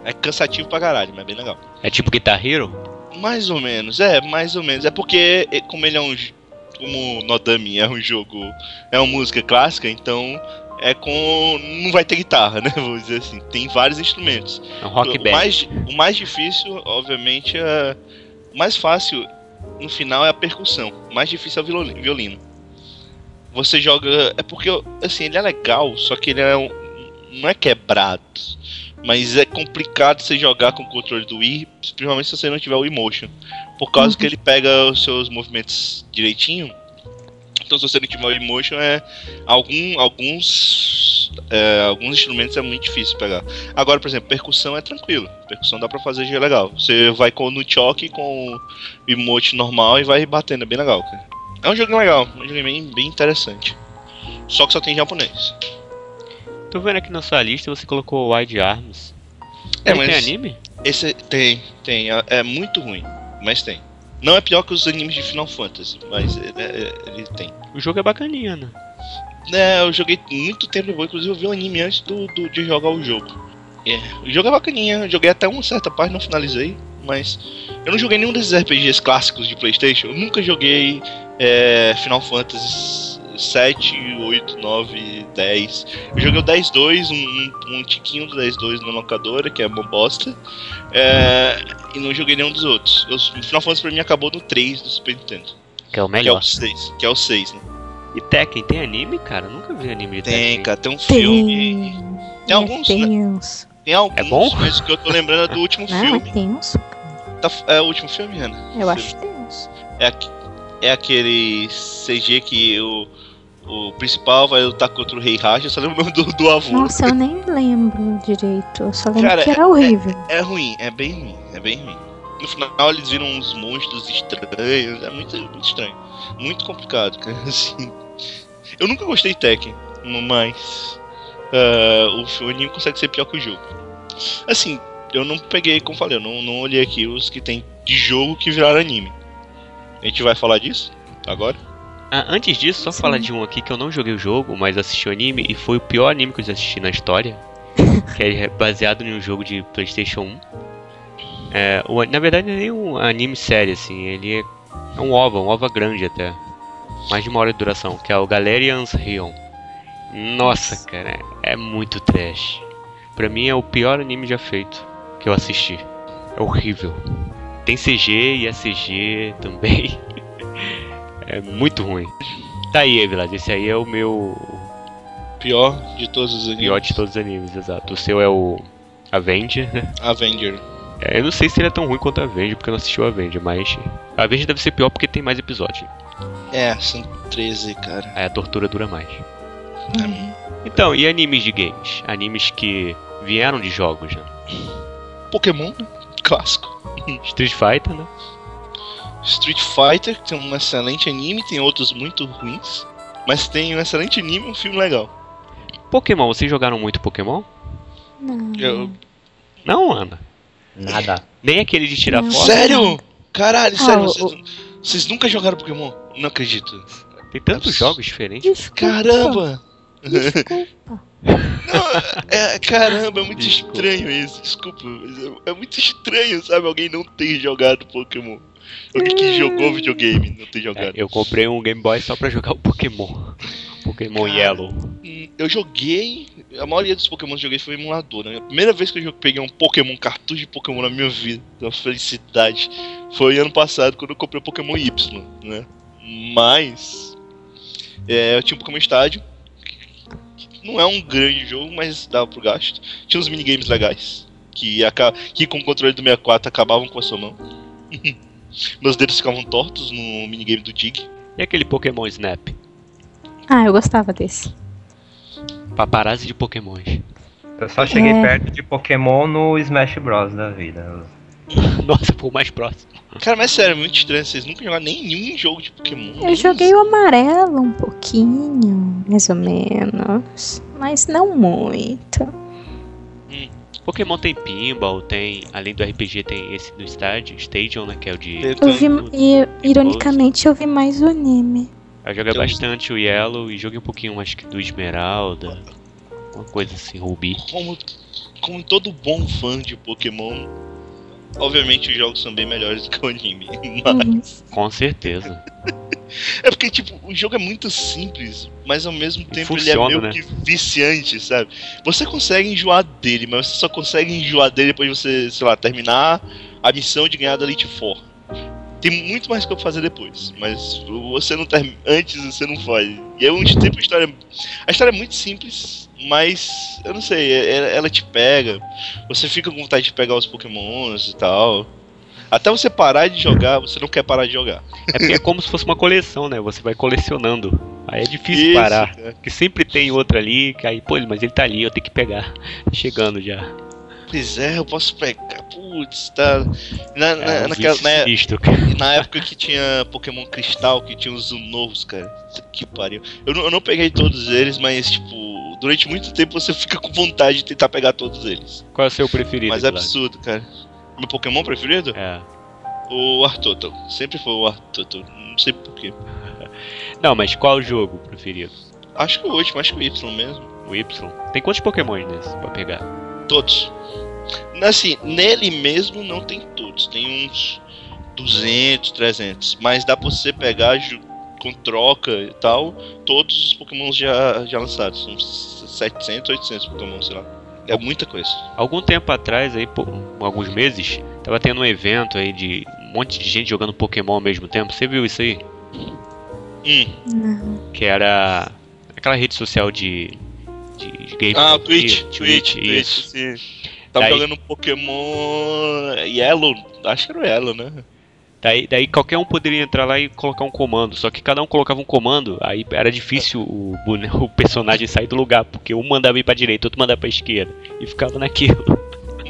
É cansativo pra caralho, mas é bem legal. É tipo Guitar Hero? Mais ou menos, é, mais ou menos. É porque, como ele é um. Como Nodami é um jogo. É uma música clássica, então. É com. Não vai ter guitarra, *laughs* né? Vou dizer assim. Tem vários instrumentos. É um rock o band. Mais, o mais difícil, obviamente, é. O mais fácil no final é a percussão. O mais difícil é o violino. Você joga. É porque, assim, ele é legal, só que ele é um. Não é quebrado mas é complicado você jogar com o controle do Wii, principalmente se você não tiver o Emotion. Por causa uhum. que ele pega os seus movimentos direitinho. Então se você não tiver o Emotion, é, algum, alguns, é, alguns instrumentos é muito difícil pegar. Agora, por exemplo, percussão é tranquilo. Percussão dá pra fazer de legal. Você vai com no choque com o emote normal e vai batendo, é bem legal, cara. É um jogo legal, um jogo bem, bem interessante. Só que só tem japonês. Tô vendo aqui na sua lista você colocou Wide Arms. É, Ele mas tem anime? Esse tem, tem. É, é, muito ruim, mas tem. Não é pior que os animes de Final Fantasy, mas ele, é, ele tem. O jogo é bacaninha, né? É, eu joguei muito tempo depois, inclusive eu vi o anime antes do, do, de jogar o jogo. É, o jogo é bacaninha, eu joguei até uma certa parte, não finalizei, mas eu não joguei nenhum desses RPGs clássicos de Playstation, eu nunca joguei é, Final Fantasy 7, 8, 9, 10. Eu joguei o 10-2, um, um, tiquinho do 10-2 na locadora, que é uma bosta. É, e não joguei nenhum dos outros. O Final Fantasy pra mim acabou no 3 do Super Nintendo. Que é o melhor. Que é o 6, que é o 6 né? E Tekken, tem anime, cara? Eu nunca vi anime de tem, Tekken. Tem, cara, tem um filme. Tem, tem alguns. Tem né? Tem alguns, é bom? mas o que eu tô lembrando é do último Não, filme. tem uns. Tá, é o último filme, Ana? Eu acho que tem uns. É, é aquele CG que o, o principal vai lutar contra o Rei Raja, eu só lembro o nome do, do avô. Nossa, eu nem lembro direito. Eu só lembro Cara, que era horrível. É, é, ruim, é bem ruim, é bem ruim. No final eles viram uns monstros estranhos, é muito, muito estranho. Muito complicado, *laughs* cara, assim. Eu nunca gostei de Tekken, mas uh, o anime consegue ser pior que o jogo. Assim, eu não peguei, como falei, eu não, não olhei aqui os que tem de jogo que viraram anime. A gente vai falar disso agora? Ah, antes disso, só Sim. falar de um aqui que eu não joguei o jogo, mas assisti o anime e foi o pior anime que eu já assisti na história. *laughs* que é baseado em um jogo de Playstation 1. É, o, na verdade não é nem um anime série, assim, ele é, é um OVA, um OVA grande até. Mais de uma hora de duração, que é o Galerians Rion. Nossa, cara, é muito trash. Pra mim é o pior anime já feito que eu assisti. É horrível. Tem CG e é CG também. *laughs* é muito ruim. Tá aí, Evilad, esse aí é o meu Pior de todos os animes. pior de todos os animes, exato. O seu é o Avenger, né? Avenger. É, eu não sei se ele é tão ruim quanto a Avenger, porque eu não assisti o Avenger, mas. A Avenger deve ser pior porque tem mais episódios. É, são 13, cara. Aí a tortura dura mais. Uhum. Então, e animes de games? Animes que vieram de jogos, né? Pokémon, clássico. Street Fighter, né? Street Fighter, que tem um excelente anime, tem outros muito ruins. Mas tem um excelente anime e um filme legal. Pokémon, vocês jogaram muito Pokémon? Não. Eu- Não, Ana. Nada. Nem aquele de tirar Não. foto. Sério? Caralho, Ah, sério, o- vocês, vocês nunca jogaram Pokémon? Não acredito. Tem tantos Abs- jogos diferentes. Desculpa. Caramba! Desculpa. Não, é, caramba, é muito Desculpa. estranho isso. Desculpa, mas é, é muito estranho, sabe? Alguém não ter jogado Pokémon. Alguém que jogou videogame não ter É, jogado. eu comprei um Game Boy só pra jogar o Pokémon. Pokémon Cara. Yellow. Hum, Eu joguei. A maioria dos Pokémon que eu joguei foi emulador. Né? A primeira vez que eu joguei- peguei um Pokémon, cartucho de Pokémon na minha vida, uma felicidade, foi ano passado quando eu comprei o Pokémon Y, né? Mas. é, eu tinha um Pokémon Estádio. Não é um grande jogo, mas dava pro gasto. Tinha uns minigames legais. Que, que com o controle do 64 acabavam com a sua mão. *laughs* Meus dedos ficavam tortos no minigame do Dig. E aquele Pokémon Snap? Ah, eu gostava desse. Paparazzi de Pokémons. Eu só cheguei É. perto de Pokémon no Smash Bros da vida. *laughs* Nossa, foi o mais próximo. Cara, mas sério, é muito estranho. Vocês nunca jogaram nenhum jogo de Pokémon. Eu joguei o amarelo um pouquinho, mais ou menos. Mas não muito. Pokémon tem Pinball, tem. Além do RPG, tem esse do Stadium, Stadium, né? Que é o de. Eu vi, e, ironicamente, eu vi mais o anime. Eu joguei bastante o Yellow e joguei um pouquinho, acho que do Esmeralda. Uma coisa assim, Ruby. Como, como todo bom fã de Pokémon, obviamente os jogos são bem melhores do *laughs* que o anime. Mas Uhum. Com certeza. é porque, tipo, o jogo é muito simples, mas ao mesmo tempo ele funciona, é meio né? que viciante, sabe? Você consegue enjoar dele, mas você só consegue enjoar dele depois de você, sei lá, terminar a missão de ganhar da Elite Four. Tem muito mais coisa pra fazer depois, mas você não termina. Antes você não faz. E é onde tempo a história. A história é muito simples, mas eu não sei, é- ela te pega. Você fica com vontade de pegar os pokémons e tal. Até você parar de jogar, você não quer parar de jogar. É porque é como se fosse uma coleção, né? Você vai colecionando. Aí é difícil Isso, parar. cara. Porque sempre tem outra ali, que aí, pô, mas ele tá ali, eu tenho que pegar. Chegando já. Pois é, eu posso pegar. Putz, tá. Na, na, É, um naquela- na- cara. na época que tinha Pokémon Cristal, que tinha os novos, cara. Que pariu. Eu eu não peguei todos eles, mas, tipo, durante muito tempo você fica com vontade de tentar pegar todos eles. Qual é o seu preferido? Mas é absurdo, cara. Meu Pokémon preferido? É. O Artoto. Sempre foi o Artoto. Não sei porquê. *laughs* Não, mas qual o jogo preferido? Acho que o último, acho que o Y mesmo. O Y? Tem quantos Pokémons nesse pra pegar? Todos. Assim, nele mesmo não tem todos. Tem uns 200, 300. Mas dá pra você pegar com troca e tal. Todos os Pokémons já, já lançados. São 700, 800 Pokémon, sei lá. É muita coisa. Algum tempo atrás, aí, por alguns meses, tava tendo um evento aí de um monte de gente jogando Pokémon ao mesmo tempo. Você viu isso aí? Hum. Não. Que era aquela rede social de. de, de game. Ah, Twitch. Twitch, Twitch, Twitch, isso. sim. Tava Daí- jogando Pokémon Yellow. Acho que era o Yellow, né? Daí, daí qualquer um poderia entrar lá e colocar um comando. Só que cada um colocava um comando, aí era difícil o, *laughs* o personagem sair do lugar, porque um mandava ir pra direita, outro mandava pra esquerda. E ficava naquilo.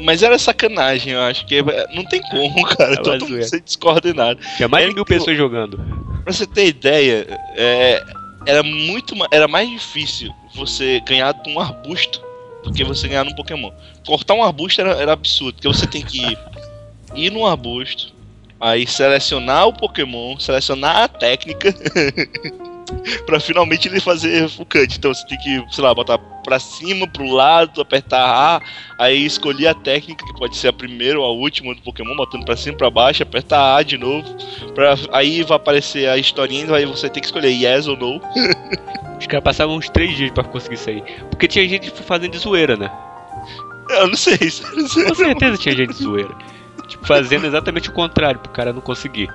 Mas era sacanagem, eu acho que não tem como, *laughs* cara. É Todo mundo ser descoordenado. Tinha mais de mil pessoas jogando. Pra você ter ideia, é, era muito era mais difícil você ganhar de um arbusto do que você ganhar num Pokémon. Cortar um arbusto era, era absurdo, porque você tem que ir, *laughs* ir num arbusto, aí selecionar o Pokémon, selecionar a técnica *laughs* pra finalmente ele fazer focante. Então você tem que, sei lá, botar pra cima, pro lado, apertar A, aí escolher a técnica, que pode ser a primeira ou a última do Pokémon, botando pra cima, pra baixo, apertar A de novo. Pra, aí vai aparecer a historinha, aí você tem que escolher yes ou no. Os caras passavam uns três dias pra conseguir sair. Porque tinha gente fazendo de zoeira, né? Eu não sei, *laughs* isso- não sei. Com certeza tinha gente de zoeira. Tipo, fazendo exatamente o contrário, pro cara não conseguir.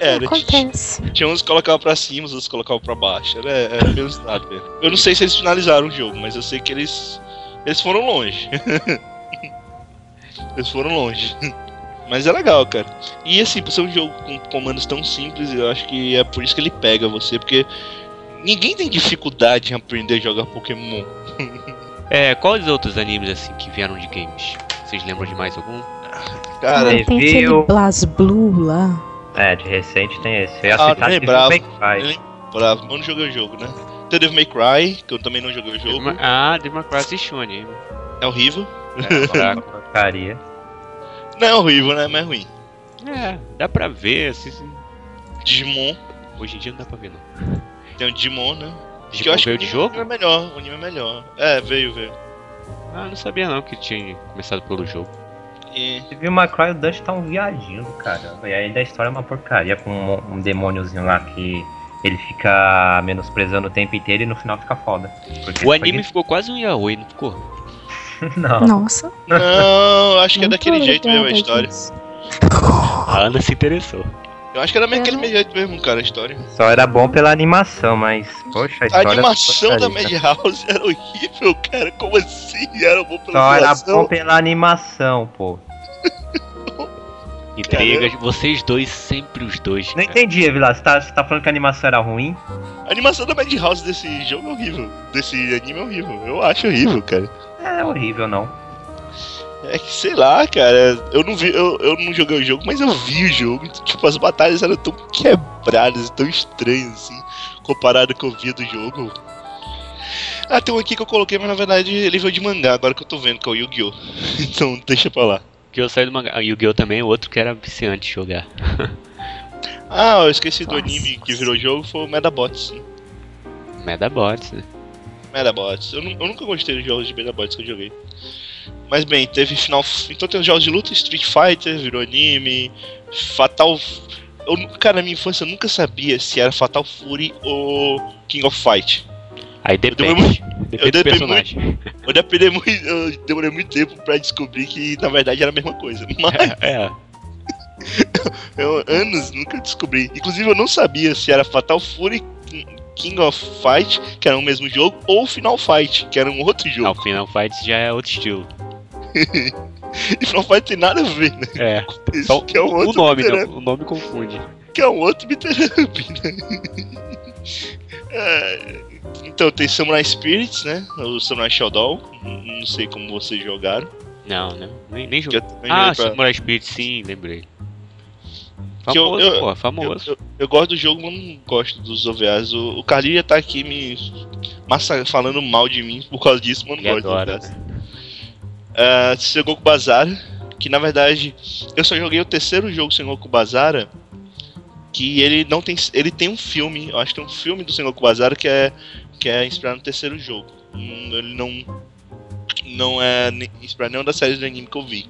Era, t- Acontece. tinha uns que colocavam pra cima, os outros colocavam pra baixo. Era, era meio nada. Eu não sei se eles finalizaram o jogo, mas eu sei que eles. Eles foram longe. *laughs* eles foram longe. Mas é legal, cara. E assim, por ser um jogo com comandos tão simples, eu acho que é por isso que ele pega você, porque ninguém tem dificuldade em aprender a jogar Pokémon. *laughs* É, quais outros animes assim que vieram de games? Vocês lembram de mais algum? Cara, Sim. Tem aquele Blas Blue lá. É, de recente tem esse. Eu ia Ah, citar Devil bravo. May Cry. Bravo, eu não joguei o jogo, né? Tem Devil May Cry, que eu também não joguei o jogo. Ah, Devil May Cry assistiu o anime. É horrível. É, fraco. Porcaria. *laughs* Não é horrível, né? Mas é ruim. é, dá pra ver. assim, assim. Digimon, Hoje em dia não dá pra ver, não. tem o Digimon, né? Digimon que eu acho veio que o jogo? é melhor, o anime é melhor. É, veio, veio. Ah, não sabia não que tinha começado pelo jogo. E Devil May Cry, o Dust tá um viadinho do caramba. E ainda a história é uma porcaria, com um, um demôniozinho lá que ele fica menosprezando o tempo inteiro e no final fica foda. O foi anime isso- ficou quase um yaoi, não ficou? *laughs* Não. Nossa. Não, acho que é daquele jeito mesmo a história. A Ana se interessou. Eu acho que era daquele Eu não- jeito mesmo, cara, a história. Só era bom pela animação, mas. Poxa, a A história. animação da porcaria. Madhouse era horrível, cara. Como assim? Era bom pela Só era animação? bom pela animação, pô. Intrigas, vocês dois, sempre os dois. Não cara. entendi, Vila. Você tá, você tá falando que a animação era ruim? A animação da Madhouse desse jogo é horrível. Desse anime é horrível. Eu acho horrível, cara. É horrível, não. É que sei lá, cara. Eu não vi, eu, eu não joguei o jogo, mas eu vi o jogo. Tipo, as batalhas eram tão quebradas, tão estranhas, assim, comparado com o que eu via do jogo. Ah, tem um aqui que eu coloquei, mas na verdade ele veio de mangá, agora que eu tô vendo, que é o Yu-Gi-Oh! *laughs* Então deixa pra lá. Que eu saí do mangá. Ah, Yu-Gi-Oh! também, outro que era viciante jogar. *laughs* Ah, eu esqueci do Nossa. anime que virou jogo, foi o Medabots. Medabots, né? Medabots. Eu, eu nunca gostei dos jogos de Medabots que eu joguei. Mas bem, teve final. Então tem os jogos de luta, Street Fighter, virou anime, Fatal. Eu, cara, na minha infância eu nunca sabia se era Fatal Fury ou King of Fight. Aí demorei depende. Depende do demorei personagem. Eu demorei muito, eu demorei muito tempo pra descobrir que na verdade era a mesma coisa. *laughs* Mas É, *laughs* eu anos nunca descobri. Inclusive eu não sabia se era Fatal Fury, King of Fight, que era o mesmo jogo, ou Final Fight, que era um outro não, jogo. o Final Fight já é outro estilo. *laughs* E Final Fight tem nada a ver, né? É, Isso só que é um o outro nome, não, o nome confunde. que é um outro beat'em né? *laughs* É, então tem Samurai Spirits, né? O Samurai Shodown. Não sei como vocês jogaram. Não, não, nem, nem joguei. Ah, pra- Samurai Spirit, sim, lembrei. Que eu- Famoso, eu- pô, eu, famoso. eu- eu gosto do jogo, mas não gosto dos OVAs. O, o Carlinhos tá aqui me massa, falando mal de mim por causa disso, mas eu não Ele gosto adora, dos OVAs. né? Uh, Sengoku Bazara, que na verdade eu só joguei o terceiro jogo Sengoku Bazara, que ele não tem, ele tem um filme, eu acho que tem um filme do Sengoku Bazara que é que é inspirado no terceiro jogo. Hum, Ele não não é inspirado em nenhuma das séries do anime que eu vi.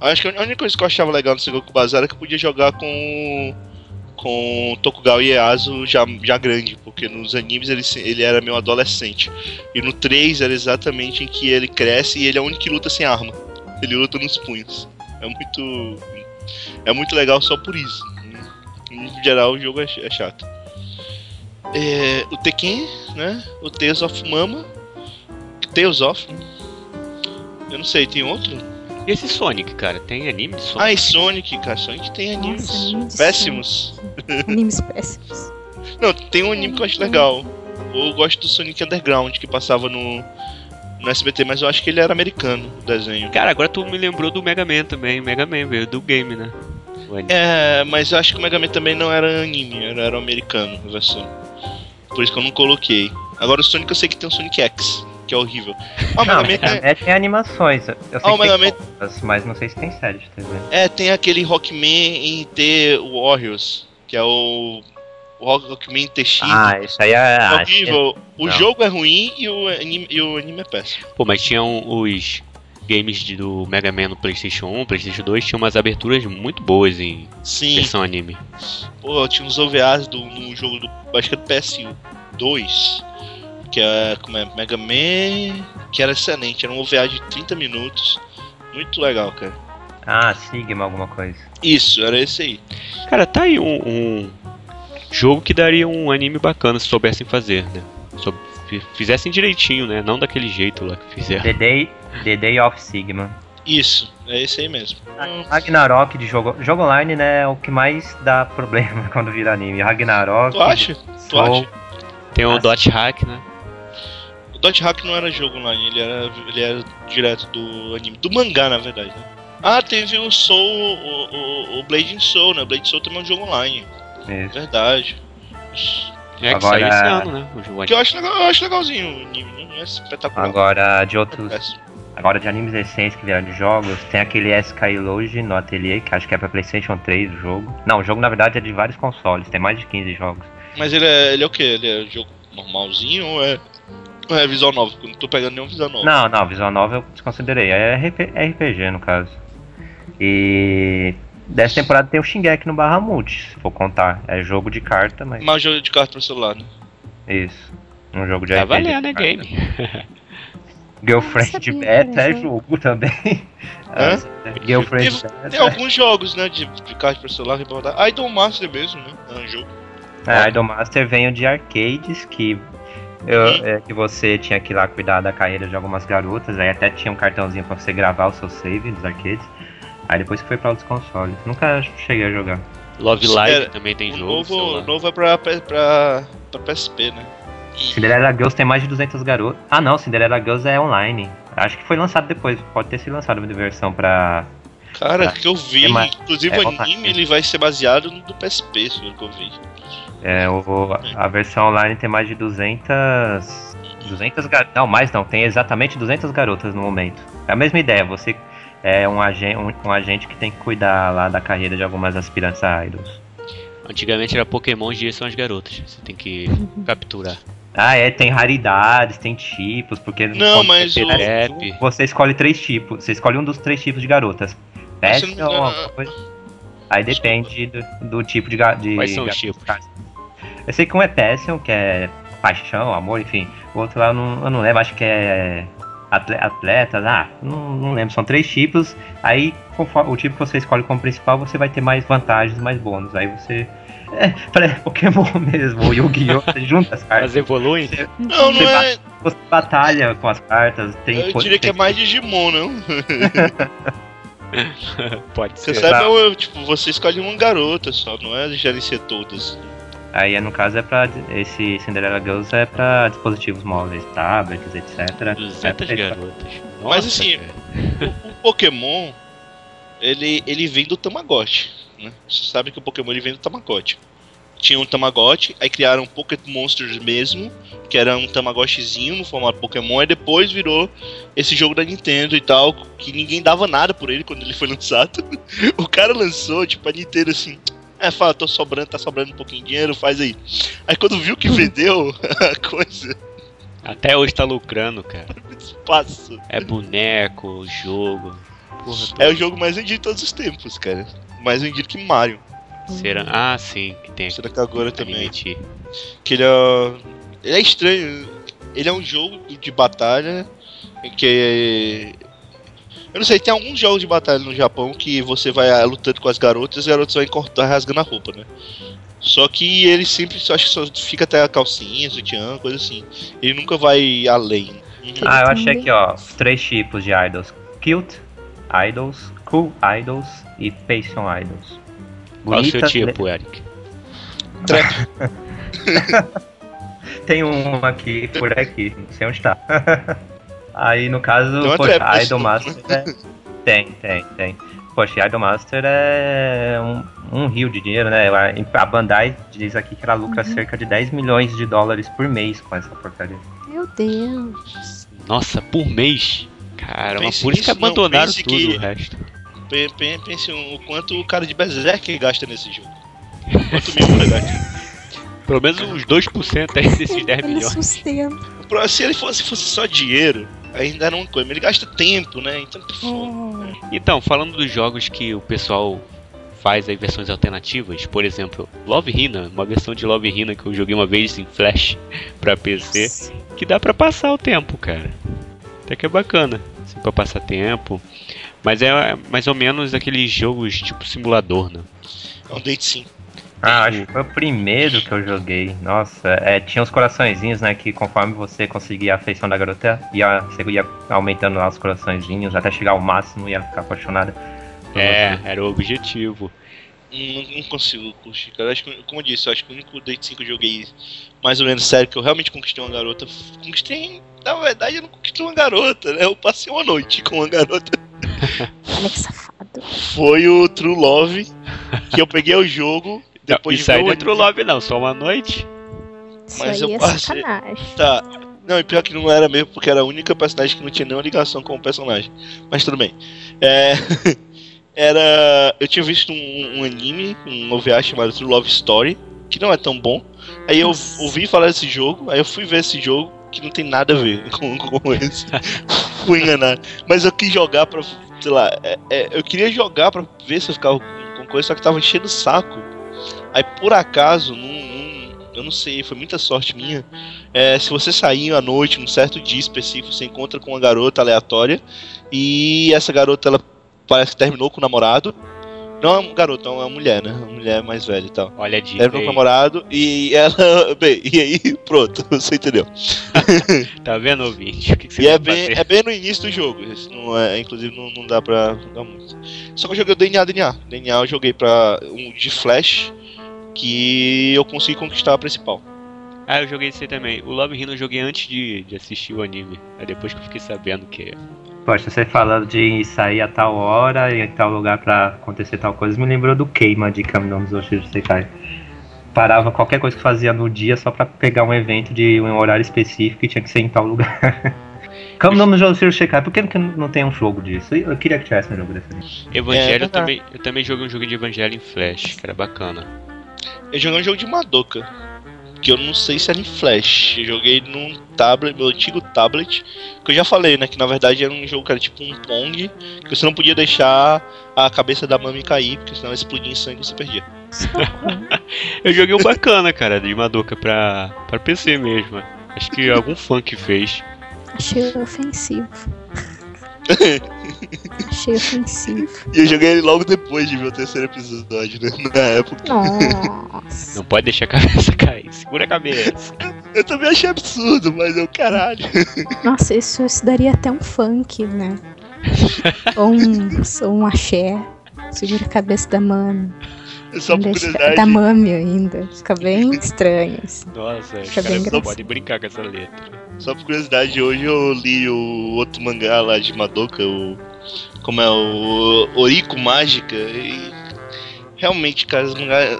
Acho que a única coisa que eu achava legal no Sengoku Bazara é que eu podia jogar com com Tokugawa Ieyasu já, já grande, porque nos animes ele, ele era meu adolescente. E no 3 era exatamente em que ele cresce e ele é o único que luta sem arma. Ele luta nos punhos. É muito. É muito legal só por isso. Em geral o jogo é, é chato. É, o Tekken, né? O Tales of Mama. Tales of. Eu não sei, tem outro? E esse Sonic, cara? Tem anime de Sonic? Ah, e Sonic, cara. Sonic tem animes Nossa, anime péssimos. Animes péssimos. Não, tem um anime que eu acho legal. Eu gosto do Sonic Underground, que passava no, no SBT, mas eu acho que ele era americano, o desenho. Cara, agora tu me lembrou do Mega Man também. Mega Man veio do game, né? É, mas eu acho que o Mega Man também não era anime, era, era americano a versão. Por isso que eu não coloquei. Agora o Sonic eu sei que tem o Sonic X, que é horrível. Ah, o Não, Mega Man é, tem animações. Eu sei Ah, o que tem mas não sei se tem série de TV. é, é, tem aquele Rockman em T Warriors, que é o, o Rock- Rockman TX. Ah, isso aí é. é ah, horrível. O não. jogo é ruim e o anime, e o anime é péssimo. Pô, mas tinham os games de- do Mega Man no PlayStation 1, PlayStation 2, tinha umas aberturas muito boas em Sim, versão anime. Pô, tinha uns OVAs do, no jogo do. Acho que é do PS2. Que é. Como é? Mega Man. Que era excelente. Era um OVA de 30 minutos. Muito legal, cara. Ah, Sigma, alguma coisa. Isso, era esse aí. Cara, tá aí um, um jogo que daria um anime bacana se soubessem fazer, né? Fizessem direitinho, né? Não daquele jeito lá que fizeram. The Day, The Day of Sigma. Isso, é esse aí mesmo. Ragnarok de jogo. Jogo online, né? É o que mais dá problema *laughs* quando vira anime. Ragnarok. Tu acha? Tu Soul, acha? Tem o Dot Hack, né? O Dot Hack não era jogo online, ele era, ele era direto do anime. Do mangá, na verdade, né? Ah, teve o Soul, o, o, o Blade Soul, né? O Blade Soul também é um jogo online. Isso. Verdade. É que Agora- saiu esse ano, né? O jogo Que eu acho, legal, eu acho legalzinho o anime, né? não é espetacular. Agora, de outros. É, Agora de animes recentes que vieram de jogos, tem aquele Skyloge no Atelier, que acho que é pra Playstation 3 o jogo. Não, o jogo na verdade é de vários consoles, tem mais de 15 jogos. Mas ele é, ele é o quê? Ele é jogo normalzinho ou é, é visual novo? Eu não tô pegando nenhum visual novo. Não, não, visual novel eu desconsiderei, é RP RPG no caso. E dessa temporada tem o Shingeki no Bahamut, se for contar. É jogo de carta, mas Mas jogo de carta pro celular, né? isso. Um jogo de Tá RPG. valendo, de é game. *laughs* Girlfriend Ah, sabia Beta é jogo. também. Hã? Girlfriend Tem, Beta. tem alguns jogos, né, de, de carta pro celular. Ah, Idol Master mesmo, né? É um jogo. É, Idol Master veio de arcades que eu, é, que você tinha que ir lá cuidar da carreira de algumas garotas, aí até tinha um cartãozinho pra você gravar o seu save dos arcades. Aí depois que foi pra outros consoles. Nunca cheguei a jogar. Love Live É, também tem o jogo. novo, novo é pra, pra, pra, pra PSP, né? Cinderella Girls tem mais de 200 garotas. Ah não, Cinderella Girls é online. Acho que foi lançado depois, pode ter sido lançado uma versão pra. Cara, Ah, que eu vi, é inclusive é o anime ele vai ser baseado no do PSP, se que eu vi. É, o, a versão online tem mais de 200. 200 garotas. Não, mais não, tem exatamente 200 garotas no momento. É a mesma ideia, você é um agente, um, um agente que tem que cuidar lá da carreira de algumas aspirantes a idols. Antigamente era Pokémon, hoje são as garotas. Você tem que *laughs* capturar. Ah, é, tem raridades, tem tipos, porque Não, mas você, o- Trap. você escolhe três tipos, você escolhe um dos três tipos de garotas. Pet ou alguma coisa. Aí depende do, do tipo de, ga- de Quais são os tipos? Eu sei que um é Passion, que é paixão, amor, enfim. O outro lá eu não, eu não lembro, acho que é atle- atletas, ah, não, não lembro, são três tipos. Aí, conforme o tipo que você escolhe como principal, você vai ter mais vantagens, mais bônus. Aí você. *laughs* É, parece Pokémon *laughs* mesmo, o Yu-Gi-Oh! Você junta as cartas. Elas evoluem? Não, não é. Você batalha com as cartas, tem Eu diria que é mais Digimon, não? *laughs* Pode Você ser. sabe, é, tipo, você escolhe uma garota só, não é gerenciar todas. Aí no caso é pra. Esse Cinderella Girls é pra dispositivos móveis, tablets, etc. 200 É garotas. Mas assim, cara. O Pokémon, ele, ele vem do Tamagotchi, né? Você sabe que o Pokémon ele vem do Tamagotchi. Tinha um Tamagotchi, aí criaram um Pocket Monsters mesmo, que era um Tamagotchizinho no formato Pokémon, e depois virou esse jogo da Nintendo e tal, que ninguém dava nada por ele quando ele foi lançado. *laughs* o cara lançou, tipo, a Nintendo assim. É, fala, tô sobrando, tá sobrando um pouquinho de dinheiro, faz aí. Aí quando viu que vendeu *laughs* a coisa, Até hoje tá lucrando, cara. espaço. É boneco, jogo. Porra, É o jogo mais vendido de todos os tempos, cara. Mais vendido que Mario. será? Ah, sim, que tem Será que agora também? Anime Que ele é. Ele é estranho. Ele é um jogo de batalha que. Eu não sei, tem alguns jogos de batalha no Japão que você vai lutando com as garotas e as garotas vão cortar rasgando a roupa, né? Só que ele sempre só, acho que só fica até a calcinha, sutiã, coisa assim. Ele nunca vai além. Ah, eu achei aqui, ó, três tipos de idols: cute idols, cool idols e passion idols. Qual o seu tipo, Eric? Trap. *laughs* Tem um aqui por aqui, não sei onde tá. *laughs* Aí no caso, uma poxa, trap, Idol né? Master é... Tem, tem, tem. Poxa, Idol Master é um, um rio de dinheiro, né? A Bandai diz aqui que ela lucra Uhum. cerca de 10 milhões de dólares por mês com essa porcaria. Meu Deus. Nossa, por mês. Caramba, Pense por isso que não, abandonaram tudo que- o resto. Pe- pe- Pense o quanto o cara de Berserk gasta nesse jogo. Quanto Miura gasta. *laughs* Pelo menos uns 2% aí desses 10 Ele milhões. Se ele fosse, fosse só dinheiro, ainda uma coisa, mas ele gasta tempo, né? Então, É. Então, falando dos jogos que o pessoal faz aí versões alternativas, por exemplo, Love Hina, uma versão de Love Hina que eu joguei uma vez em Flash *laughs* pra PC, que dá pra passar o tempo, cara. Até que é bacana, assim, pra passar tempo. Mas é mais ou menos aqueles jogos tipo simulador, né? é um date sim. Ah, acho que foi o primeiro que eu joguei. Nossa, é, tinha os coraçõezinhos, né? Que conforme você conseguia a afeição da garota, ia, você ia aumentando lá os coraçõezinhos até chegar ao máximo e ia ficar apaixonada. É, você. era o objetivo. Não, não consigo curtir, cara. Acho que, como eu disse, eu acho que o único date sim que eu joguei mais ou menos sério, que eu realmente conquistei uma garota. Conquistei, na verdade, eu não conquistei uma garota, né? Eu passei uma noite com uma garota. *laughs* Olha que safado. foi o True Love, que eu peguei o jogo depois não, isso de aí não é True Love não, só uma noite. Isso Mas aí eu é passei- sacanagem. Tá. Não, e pior que não era mesmo, porque era a única personagem que não tinha nenhuma ligação com o personagem. Mas tudo bem. É. *laughs* era. Eu tinha visto um, um anime, um OVA chamado True Love Story, que não é tão bom. Aí eu ouvi falar desse jogo, aí eu fui ver esse jogo, que não tem nada a ver *laughs* com, com esse. *laughs* fui enganado. Mas eu quis jogar pra. Sei lá, é- é, eu queria jogar pra ver se eu ficava com, com coisa, só que tava enchendo o saco. Aí por acaso, num, num- eu não sei, foi muita sorte minha. É, se você sair à noite, num certo dia específico, você encontra com uma garota aleatória e essa garota ela parece que terminou com o namorado. Não é uma garota, é uma mulher, né? Uma mulher mais velha e tal. Olha a dica Terminou com o namorado e ela. *laughs* Bem, e aí, pronto, *laughs* você entendeu. *laughs* Tá vendo, ouvinte? O que, que você E é bem, fazer? é bem no início do jogo. Isso não é, inclusive não, não dá pra dar muito. Só que eu joguei o DNA DNA. DNA eu joguei pra um de Flash que eu consegui conquistar a principal. Ah, eu joguei isso aí também. O Love Hino eu joguei antes de, de assistir o anime. Aí depois que eu fiquei sabendo que. Poxa, você falando de sair a tal hora e em tal lugar pra acontecer tal coisa, me lembrou do Keima de Caminhão dos Oshiro Sekai. Parava qualquer coisa que fazia no dia só pra pegar um evento de um horário específico e tinha que ser em tal lugar. *laughs* Caminhão dos Oshiro Sekai, por que não tem um jogo disso? Eu queria que tivesse um jogo desse. Evangelho, É, eu, também, eu também joguei um jogo de Evangelho em Flash, que era bacana. Eu joguei um jogo de Madoka. Que eu não sei se era em Flash. Eu joguei num tablet, meu antigo tablet. Que eu já falei, né? Que na verdade era um jogo que era tipo um Pong. Que você não podia deixar a cabeça da Mami cair, porque senão ela explodia em sangue e você perdia. *laughs* Eu joguei um bacana, cara, de Madoka pra, pra PC mesmo. Acho que algum fã que fez. Achei ofensivo. *laughs* Achei ofensivo. *laughs* E eu joguei ele logo depois de ver o terceiro episódio, né? Na época. Nossa. Não pode deixar a cabeça *laughs* cair. Segura a cabeça. Eu também achei absurdo, mas eu, caralho. Nossa, isso, isso daria até um funk, né? *laughs* ou, um, ou um axé. Segura a cabeça da mami. Só por curiosidade. Da mami ainda. Fica bem *laughs* estranho. assim. Nossa, os Fica bem caras não podem brincar com essa letra. Só por curiosidade, hoje eu li o outro mangá lá de Madoka, o. Como é? O Oriko Mágica. E. Realmente, cara, os mangá, é,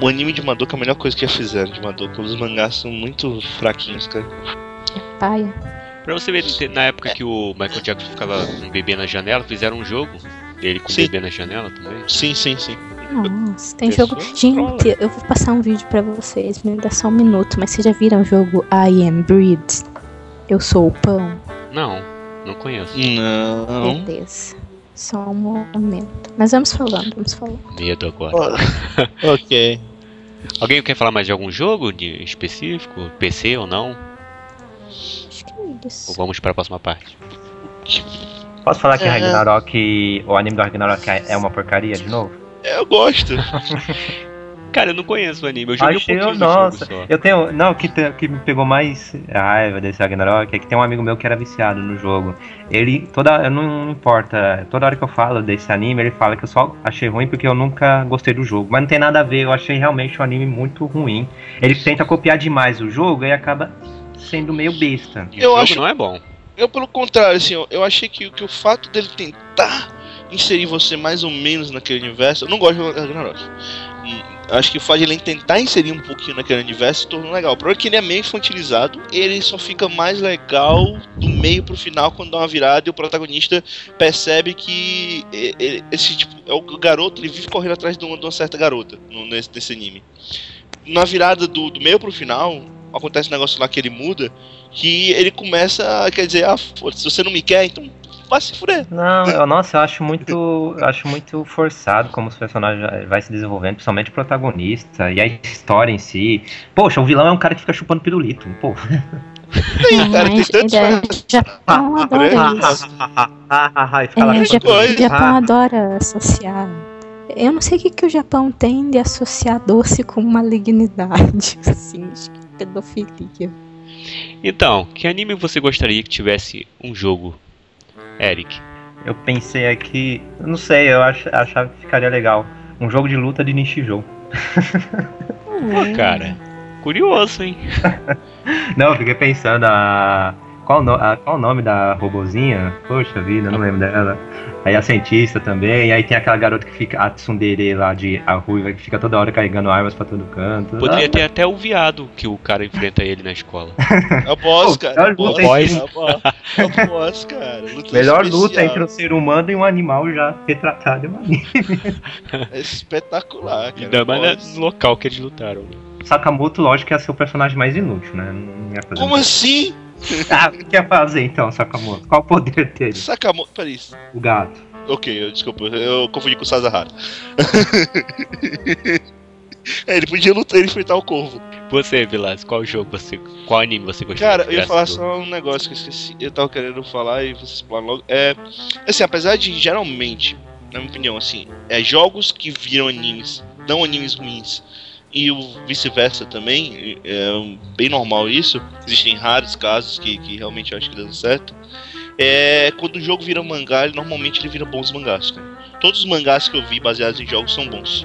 o anime de Madoka é a melhor coisa que já fizeram de Madoka. Os mangás são muito fraquinhos, cara. É paia. Pra você ver, na época que o Michael Jackson ficava com um bebê na janela, fizeram um jogo dele com o bebê na janela também. Sim, sim, sim. Nossa, tem jogo. Gente, eu vou passar um vídeo pra vocês, me dá só um minuto, mas vocês já viram o jogo I Am Bread? Eu sou o pão? Não, não conheço. Não. Beleza. Só um momento. Mas vamos falando, vamos falando. Medo agora. *laughs* ok. Alguém quer falar mais de algum jogo de específico? PC ou não? Acho que é Ou isso. vamos para a próxima parte? Posso falar que É. Ragnarok, o anime do Ragnarok é uma porcaria de novo? Eu gosto. *laughs* Cara, eu não conheço o anime, eu joguei Achei, um pouquinho nossa, do jogo só. eu tenho, não, o que, te- que me pegou mais raiva desse Ragnarok é que tem um amigo meu que era viciado no jogo. Ele, toda, não, não importa, toda hora que eu falo desse anime, ele fala que eu só achei ruim porque eu nunca gostei do jogo. Mas não tem nada a ver, eu achei realmente o anime muito ruim. Ele tenta copiar demais o jogo e acaba sendo meio besta. E o Eu jogo acho- não é bom. Eu, pelo contrário, assim, eu, eu achei que, que o fato dele tentar inserir você mais ou menos naquele universo. Eu não gosto de Ragnarok. Hum, Acho que o fato de ele tentar inserir um pouquinho naquele universo tornou legal. O é que ele é meio infantilizado, ele só fica mais legal do meio pro final quando dá uma virada e o protagonista percebe que esse tipo, é o garoto, ele vive correndo atrás de uma, de uma certa garota nesse, nesse anime. Na virada do, do meio pro final, acontece um negócio lá que ele muda, que ele começa a quer dizer, ah, se você não me quer, então vai se fuder. Não, eu, nossa, eu acho muito, eu acho muito forçado como os personagens vai se desenvolvendo, principalmente o protagonista e a história em si. Poxa, o vilão é um cara que fica chupando pirulito, pô. *laughs* Tem, cara, tem Mas tantos ele é, Japão adora isso. e É, o Japão. Japão adora associar. Eu não sei o que, que o Japão tem de associar doce com malignidade. *laughs* Assim, acho que pedofilia. Então, que anime você gostaria que tivesse um jogo? Eric. Eu pensei aqui, eu não sei, eu ach, achava que ficaria legal. Um jogo de luta de Nishijou. Pô, cara, curioso, hein? *laughs* Não, eu fiquei pensando a qual, no, a, qual o nome da robozinha? Poxa vida, não lembro dela. Aí a cientista também, e aí tem aquela garota que fica, a tsundere lá de a ruiva, que fica toda hora carregando armas pra todo canto. Poderia ah, ter até o viado que o cara enfrenta ele na escola. *laughs* É o boss, cara. É o boss, é o boss, cara. Luta *laughs* Melhor especial. luta entre um ser humano e um animal já retratado em um anime. *laughs* É espetacular, cara. Ainda mais no local que eles lutaram. Sakamoto, lógico, que ia ser o personagem mais inútil, né? Como assim? *laughs* Ah, o que ia fazer então, Sakamoto? Qual o poder dele? Sakamoto, peraí. O gato. Ok, desculpa, eu confundi com o Sazahara. *laughs* é, ele podia lutar e enfrentar o corvo. Você, Vilas, qual jogo você. Qual anime você gostou? Cara, eu ia falar só um negócio que eu esqueci. Eu tava querendo falar e vocês falam logo. É. Assim, apesar de geralmente, na minha opinião, assim, é jogos que viram animes, não animes ruins e o vice-versa também, é bem normal isso. Existem raros casos que, que realmente eu acho que dão certo. É, quando o jogo vira mangá, ele, normalmente ele vira bons mangás. Todos os mangás que eu vi baseados em jogos são bons.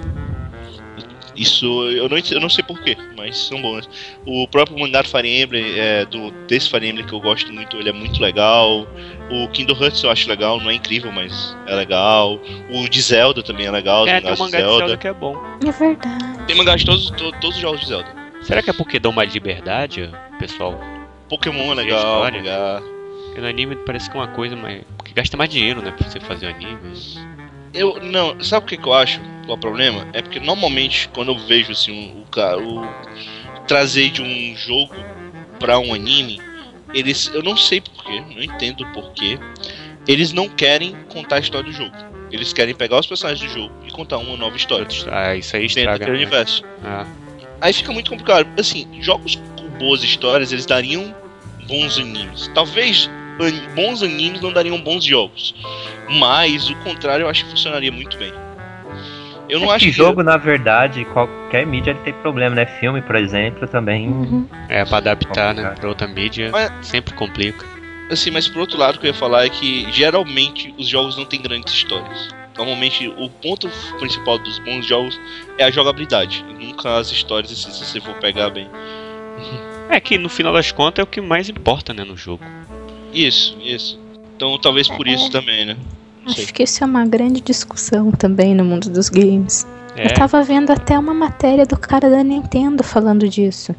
Isso eu não, eu não sei porquê, mas são bons. O próprio mangá do Fire Emblem, é, do, desse Fire Emblem que eu gosto muito, ele é muito legal. O Kingdom Hearts eu acho legal, não é incrível, mas é legal. O de Zelda também é legal. É, tem um mangá de Zelda. Zelda que é bom. É verdade. Tem mangá de todos, to, todos os jogos de Zelda. Será que é porque dão mais liberdade, pessoal? Pokémon é legal, mangá. Porque no anime parece que é uma coisa, mas. Porque gasta mais dinheiro, né, pra você fazer o anime. Eu, não, sabe o que, que eu acho? Qual é o problema? É porque normalmente quando eu vejo assim o cara trazer de um jogo para um anime, eles eu não sei porquê, não entendo porquê, eles não querem contar a história do jogo. Eles querem pegar os personagens do jogo e contar uma nova história. Ah, isso aí estraga. Dentro né? universo. Ah. Aí fica muito complicado. Assim, jogos com boas histórias, eles dariam bons animes. Talvez bons animes não dariam bons jogos. Mas o contrário eu acho que funcionaria muito bem. Eu não é acho que, que jogo, na verdade, qualquer mídia tem problema, né? Filme, por exemplo, também. Uhum. É, pra adaptar, né? Pra outra mídia, mas, sempre complica. Assim, mas por outro lado, o que eu ia falar é que geralmente os jogos não têm grandes histórias. Normalmente o ponto principal dos bons jogos é a jogabilidade, nunca as histórias, assim, se você for pegar bem. É que no final das contas é o que mais importa, né, no jogo. Isso, isso. Então talvez por isso também, né? Acho que isso é uma grande discussão também no mundo dos games. É. Eu tava vendo até uma matéria do cara da Nintendo falando disso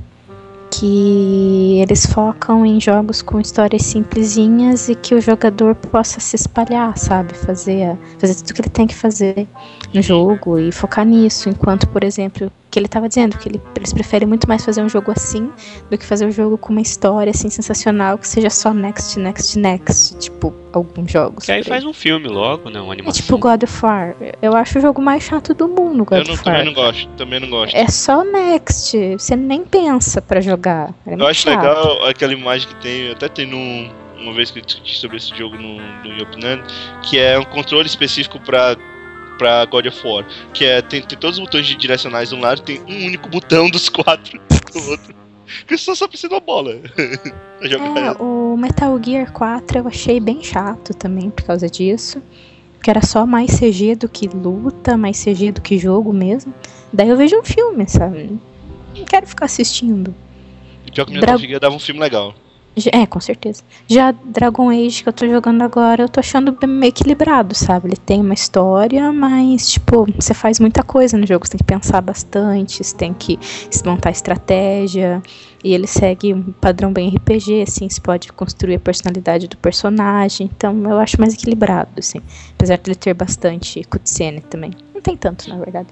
que eles focam em jogos com histórias simplesinhas e que o jogador possa se espalhar, sabe? Fazer, fazer tudo que ele tem que fazer no jogo e focar nisso. Enquanto, por exemplo, que ele estava dizendo que ele, eles preferem muito mais fazer um jogo assim do que fazer um jogo com uma história assim sensacional que seja só next, next, next, tipo alguns jogos. Que aí faz um filme logo, né? Uma animação. É tipo God of War. Eu acho o jogo mais chato do mundo, God Eu não, of War. também não gosto, também não gosto. É só next, você nem pensa para jogar. É eu acho chato. legal aquela imagem que tem, até tem num uma vez que eu discuti sobre esse jogo no, no Yopnan, que é um controle específico para pra God of War. Que é, tem, tem todos os botões direcionais de um lado tem um único botão dos quatro *laughs* do outro. Que só, só precisa da bola. *laughs* é, o Metal Gear 4 eu achei bem chato também por causa disso. Que era só mais CG do que luta, mais CG do que jogo mesmo. Daí eu vejo um filme, sabe? Não quero ficar assistindo. Pior que o Metal Gear dava um filme legal. É, com certeza. Já Dragon Age que eu tô jogando agora, eu tô achando meio equilibrado, sabe? Ele tem uma história, mas, tipo, você faz muita coisa no jogo. Você tem que pensar bastante, você tem que montar estratégia. E ele segue um padrão bem RPG, assim, você pode construir a personalidade do personagem. Então, eu acho mais equilibrado, assim. Apesar de ele ter bastante cutscene também. Não tem tanto, na verdade.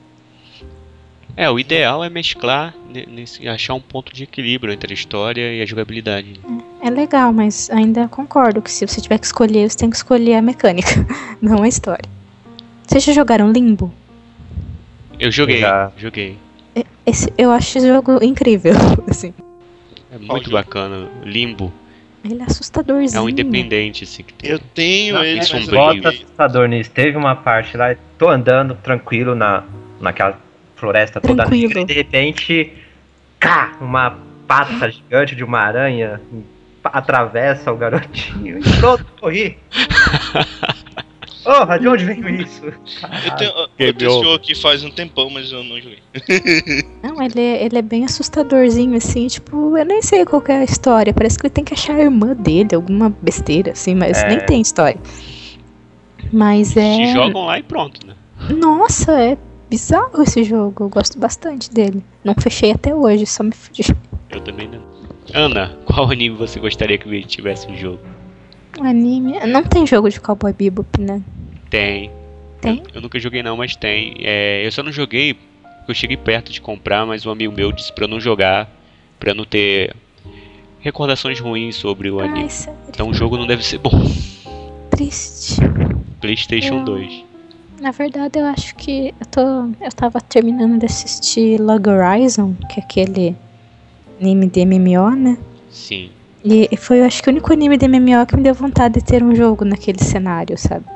É, o ideal é mesclar, nesse, achar um ponto de equilíbrio entre a história e a jogabilidade. É legal, mas ainda concordo que se você tiver que escolher, você tem que escolher a mecânica, *laughs* não a história. Vocês já jogaram Limbo? Eu joguei, já. joguei. Esse, eu acho esse jogo incrível, *laughs* assim. É muito bacana, Limbo. Ele é assustadorzinho. É um independente, assim, que tem. Eu tenho ele. É bota assustador nisso. Teve uma parte lá, tô andando tranquilo na, naquela floresta toda Tranquilo. negra e de repente, cá, uma pata gigante de uma aranha atravessa o garotinho e pronto, corri. *laughs* Porra, de onde veio isso? Eu tenho, eu tenho esse jogo aqui faz um tempão, mas eu não joguei. *laughs* Não, ele é, ele é bem assustadorzinho, assim, tipo, eu nem sei qual é a história. Parece que ele tem que achar a irmã dele, alguma besteira, assim, mas É. nem tem história. Mas é. Se jogam lá e pronto, né? Nossa, é bizarro esse jogo. Eu gosto bastante dele. Não fechei até hoje, só me fudi. Eu também não. Ana, qual anime você gostaria que tivesse um jogo? Anime. Não tem jogo de Cowboy Bebop, né? Tem. Tem? Eu nunca joguei não, mas tem. É, eu só não joguei porque eu cheguei perto de comprar, mas um amigo meu disse pra eu não jogar, pra eu não ter recordações ruins sobre o anime. Ai, sério. Então o jogo não deve ser bom. Triste. PlayStation Eu- 2. Na verdade, eu acho que eu tô. Eu tava terminando de assistir Log Horizon, que é aquele anime de MMO, né? Sim. E foi, eu acho que o único anime de MMO que me deu vontade de ter um jogo naquele cenário, sabe?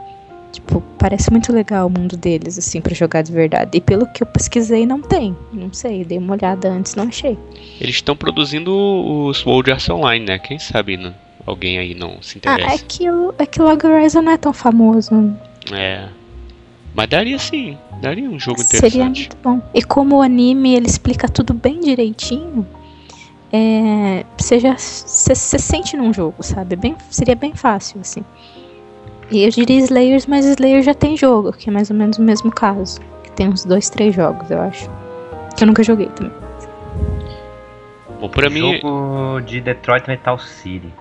Tipo, parece muito legal o mundo deles, assim, pra jogar de verdade. E pelo que eu pesquisei, não tem. Não sei, dei uma olhada antes, não achei. Eles estão produzindo o Sword Art Online, né? Quem sabe não, alguém aí não se Ah, é interessa. que, o, é que Log Horizon não é tão famoso. É. Mas daria sim. Daria um jogo Seria interessante. muito bom. E como o anime ele explica tudo bem direitinho, é, você já você se sente num jogo, sabe? Bem, seria bem fácil, assim. E eu diria Slayers, mas Slayer já tem jogo, que é mais ou menos o mesmo caso. Que tem uns dois, três jogos, eu acho. Que eu nunca joguei também. Bom, pra mim, Jogo de Detroit Metal City.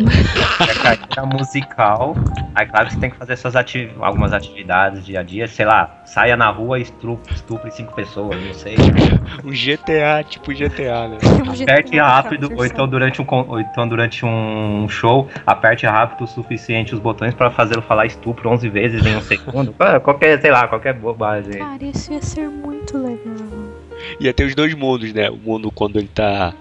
É carreira musical. Aí claro que você tem que fazer suas ati algumas atividades dia a dia, sei lá, saia na rua e estupre, estupre cinco pessoas, não sei. *laughs* um GTA, tipo GTA, né? *laughs* Aperte rápido, ou então durante um, ou então durante um show, aperte rápido o suficiente os botões pra fazê-lo falar estupro 11 vezes em um segundo. *laughs* Ah, Qualquer, sei lá, qualquer bobagem. Cara, isso ia ser muito legal. Ia ter os dois mundos, né? O mundo quando ele tá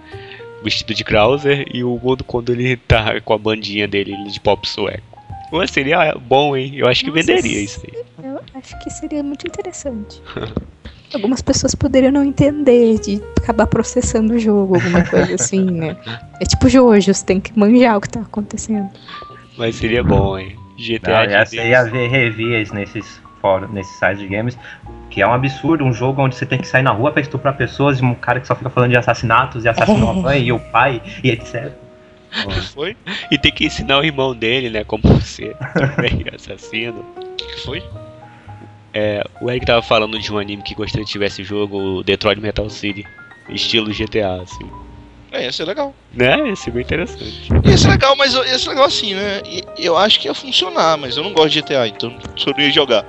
vestido de Krauser e o mundo quando ele tá com a bandinha dele de pop sueco. Pô, seria bom, hein? Eu acho que Nossa, venderia isso aí. Eu acho que seria muito interessante. *laughs* Algumas pessoas poderiam não entender de acabar processando o jogo, alguma coisa assim, né? É tipo Jojo, você tem que manjar o que tá acontecendo. Mas seria bom, hein? GTA Não, de essa ia ver reviews nesses fóruns, nesses sites de games, que é um absurdo, um jogo onde você tem que sair na rua pra estuprar pessoas e um cara que só fica falando de assassinatos e assassinou a *laughs* mãe e o pai e etc. Foi? E tem que ensinar o irmão dele, né? Como *laughs* ser também *laughs* assassino. Que, foi? É, o Eric tava falando de um anime que gostaria que tivesse jogo, o Detroit Metal City. Estilo GTA, assim. É, ia ser legal. Né? Ia ser bem interessante. Ia ser legal, mas ia ser legal assim, né? Eu acho que ia funcionar, mas eu não gosto de GTA, então só não ia jogar.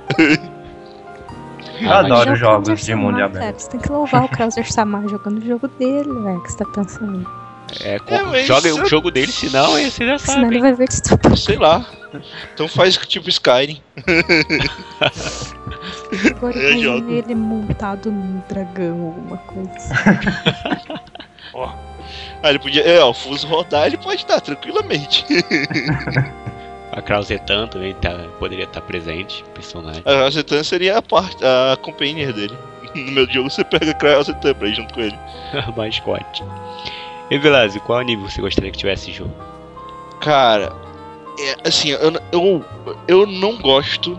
Eu Ah, adoro Já o jogos de mundo aberto. cara, Você tem que louvar o Krauser Samar jogando o jogo dele, velho, que você tá pensando. É, com- É, joga eu- o jogo dele, senão você já Senão sabe. ele hein? vai ver de estupro. Sei lá. Então faz tipo Skyrim. Agora Eu imagina jogo. ele montado num dragão, alguma coisa assim. *laughs* Ah, ele podia. É, ó, o Fuso rodar, ele pode estar tranquilamente. *laughs* A Krausetan também tá, poderia estar presente, personagem. A Zetan seria a parte, a companhia dele. *laughs* No meu jogo você pega a Zetan pra ir junto com ele. *laughs* mascote. E Velazzi, qual anime você gostaria que tivesse jogo? Cara, é, assim, eu, eu, eu não gosto.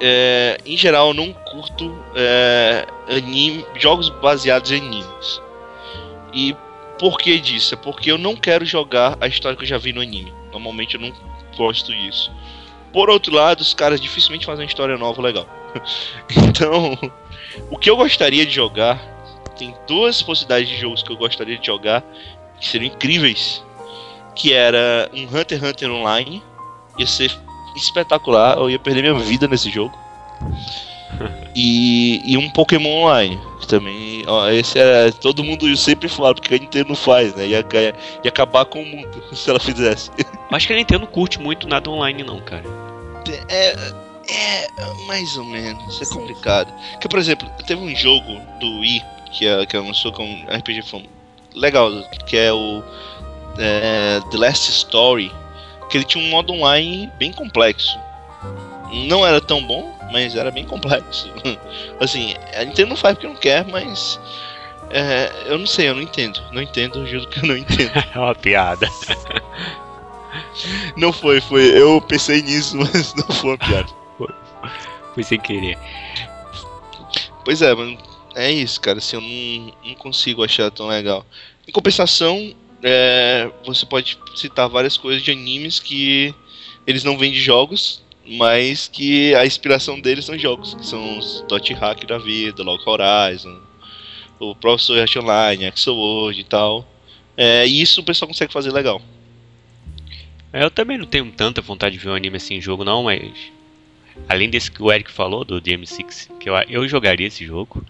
é, em geral, eu não curto é, anime, jogos baseados em animes. E por que disso? É porque eu não quero jogar a história que eu já vi no anime. Normalmente eu não gosto disso. Por outro lado, os caras dificilmente fazem uma história nova legal. *laughs* então, o que eu gostaria de jogar, tem duas possibilidades de jogos que eu gostaria de jogar que seriam incríveis que era um Hunter x Hunter Online. Ia ser espetacular, eu ia perder minha vida nesse jogo. *laughs* E, e um Pokémon Online. que Também, ó, esse era. Todo mundo sempre fala, porque a Nintendo não faz, né? Ia, ganhar- ia acabar com o mundo *laughs* se ela fizesse. *laughs* Acho que a Nintendo curte muito nada online, não, cara. É. É. Mais ou menos, é Sim. complicado. Porque, por exemplo, teve um jogo do Wii que, é, que lançou com RPG fam- legal, que é o é, The Last Story, que ele tinha um modo online bem complexo. Não era tão bom, mas era bem complexo. *laughs* assim, a Nintendo não faz porque não quer, mas. é, eu não sei, eu não entendo. Não entendo, eu juro que eu não entendo. *laughs* É uma piada. Não foi, foi. Eu pensei nisso, *laughs* mas não foi uma piada. Foi sem querer. Pois é, mas é isso, cara. Assim, eu não, não consigo achar tão legal. Em compensação, é, você pode citar várias coisas de animes que eles não vêm de jogos, mas que a inspiração deles são jogos, que são os Dot Hack da vida, Log Horizon, o Professor Yacht Online, Axel World e tal. É, e isso o pessoal consegue fazer legal. É, eu também não tenho tanta vontade de ver um anime assim em jogo, não, mas. Além desse que o Eric falou, do DM6, que eu, eu jogaria esse jogo.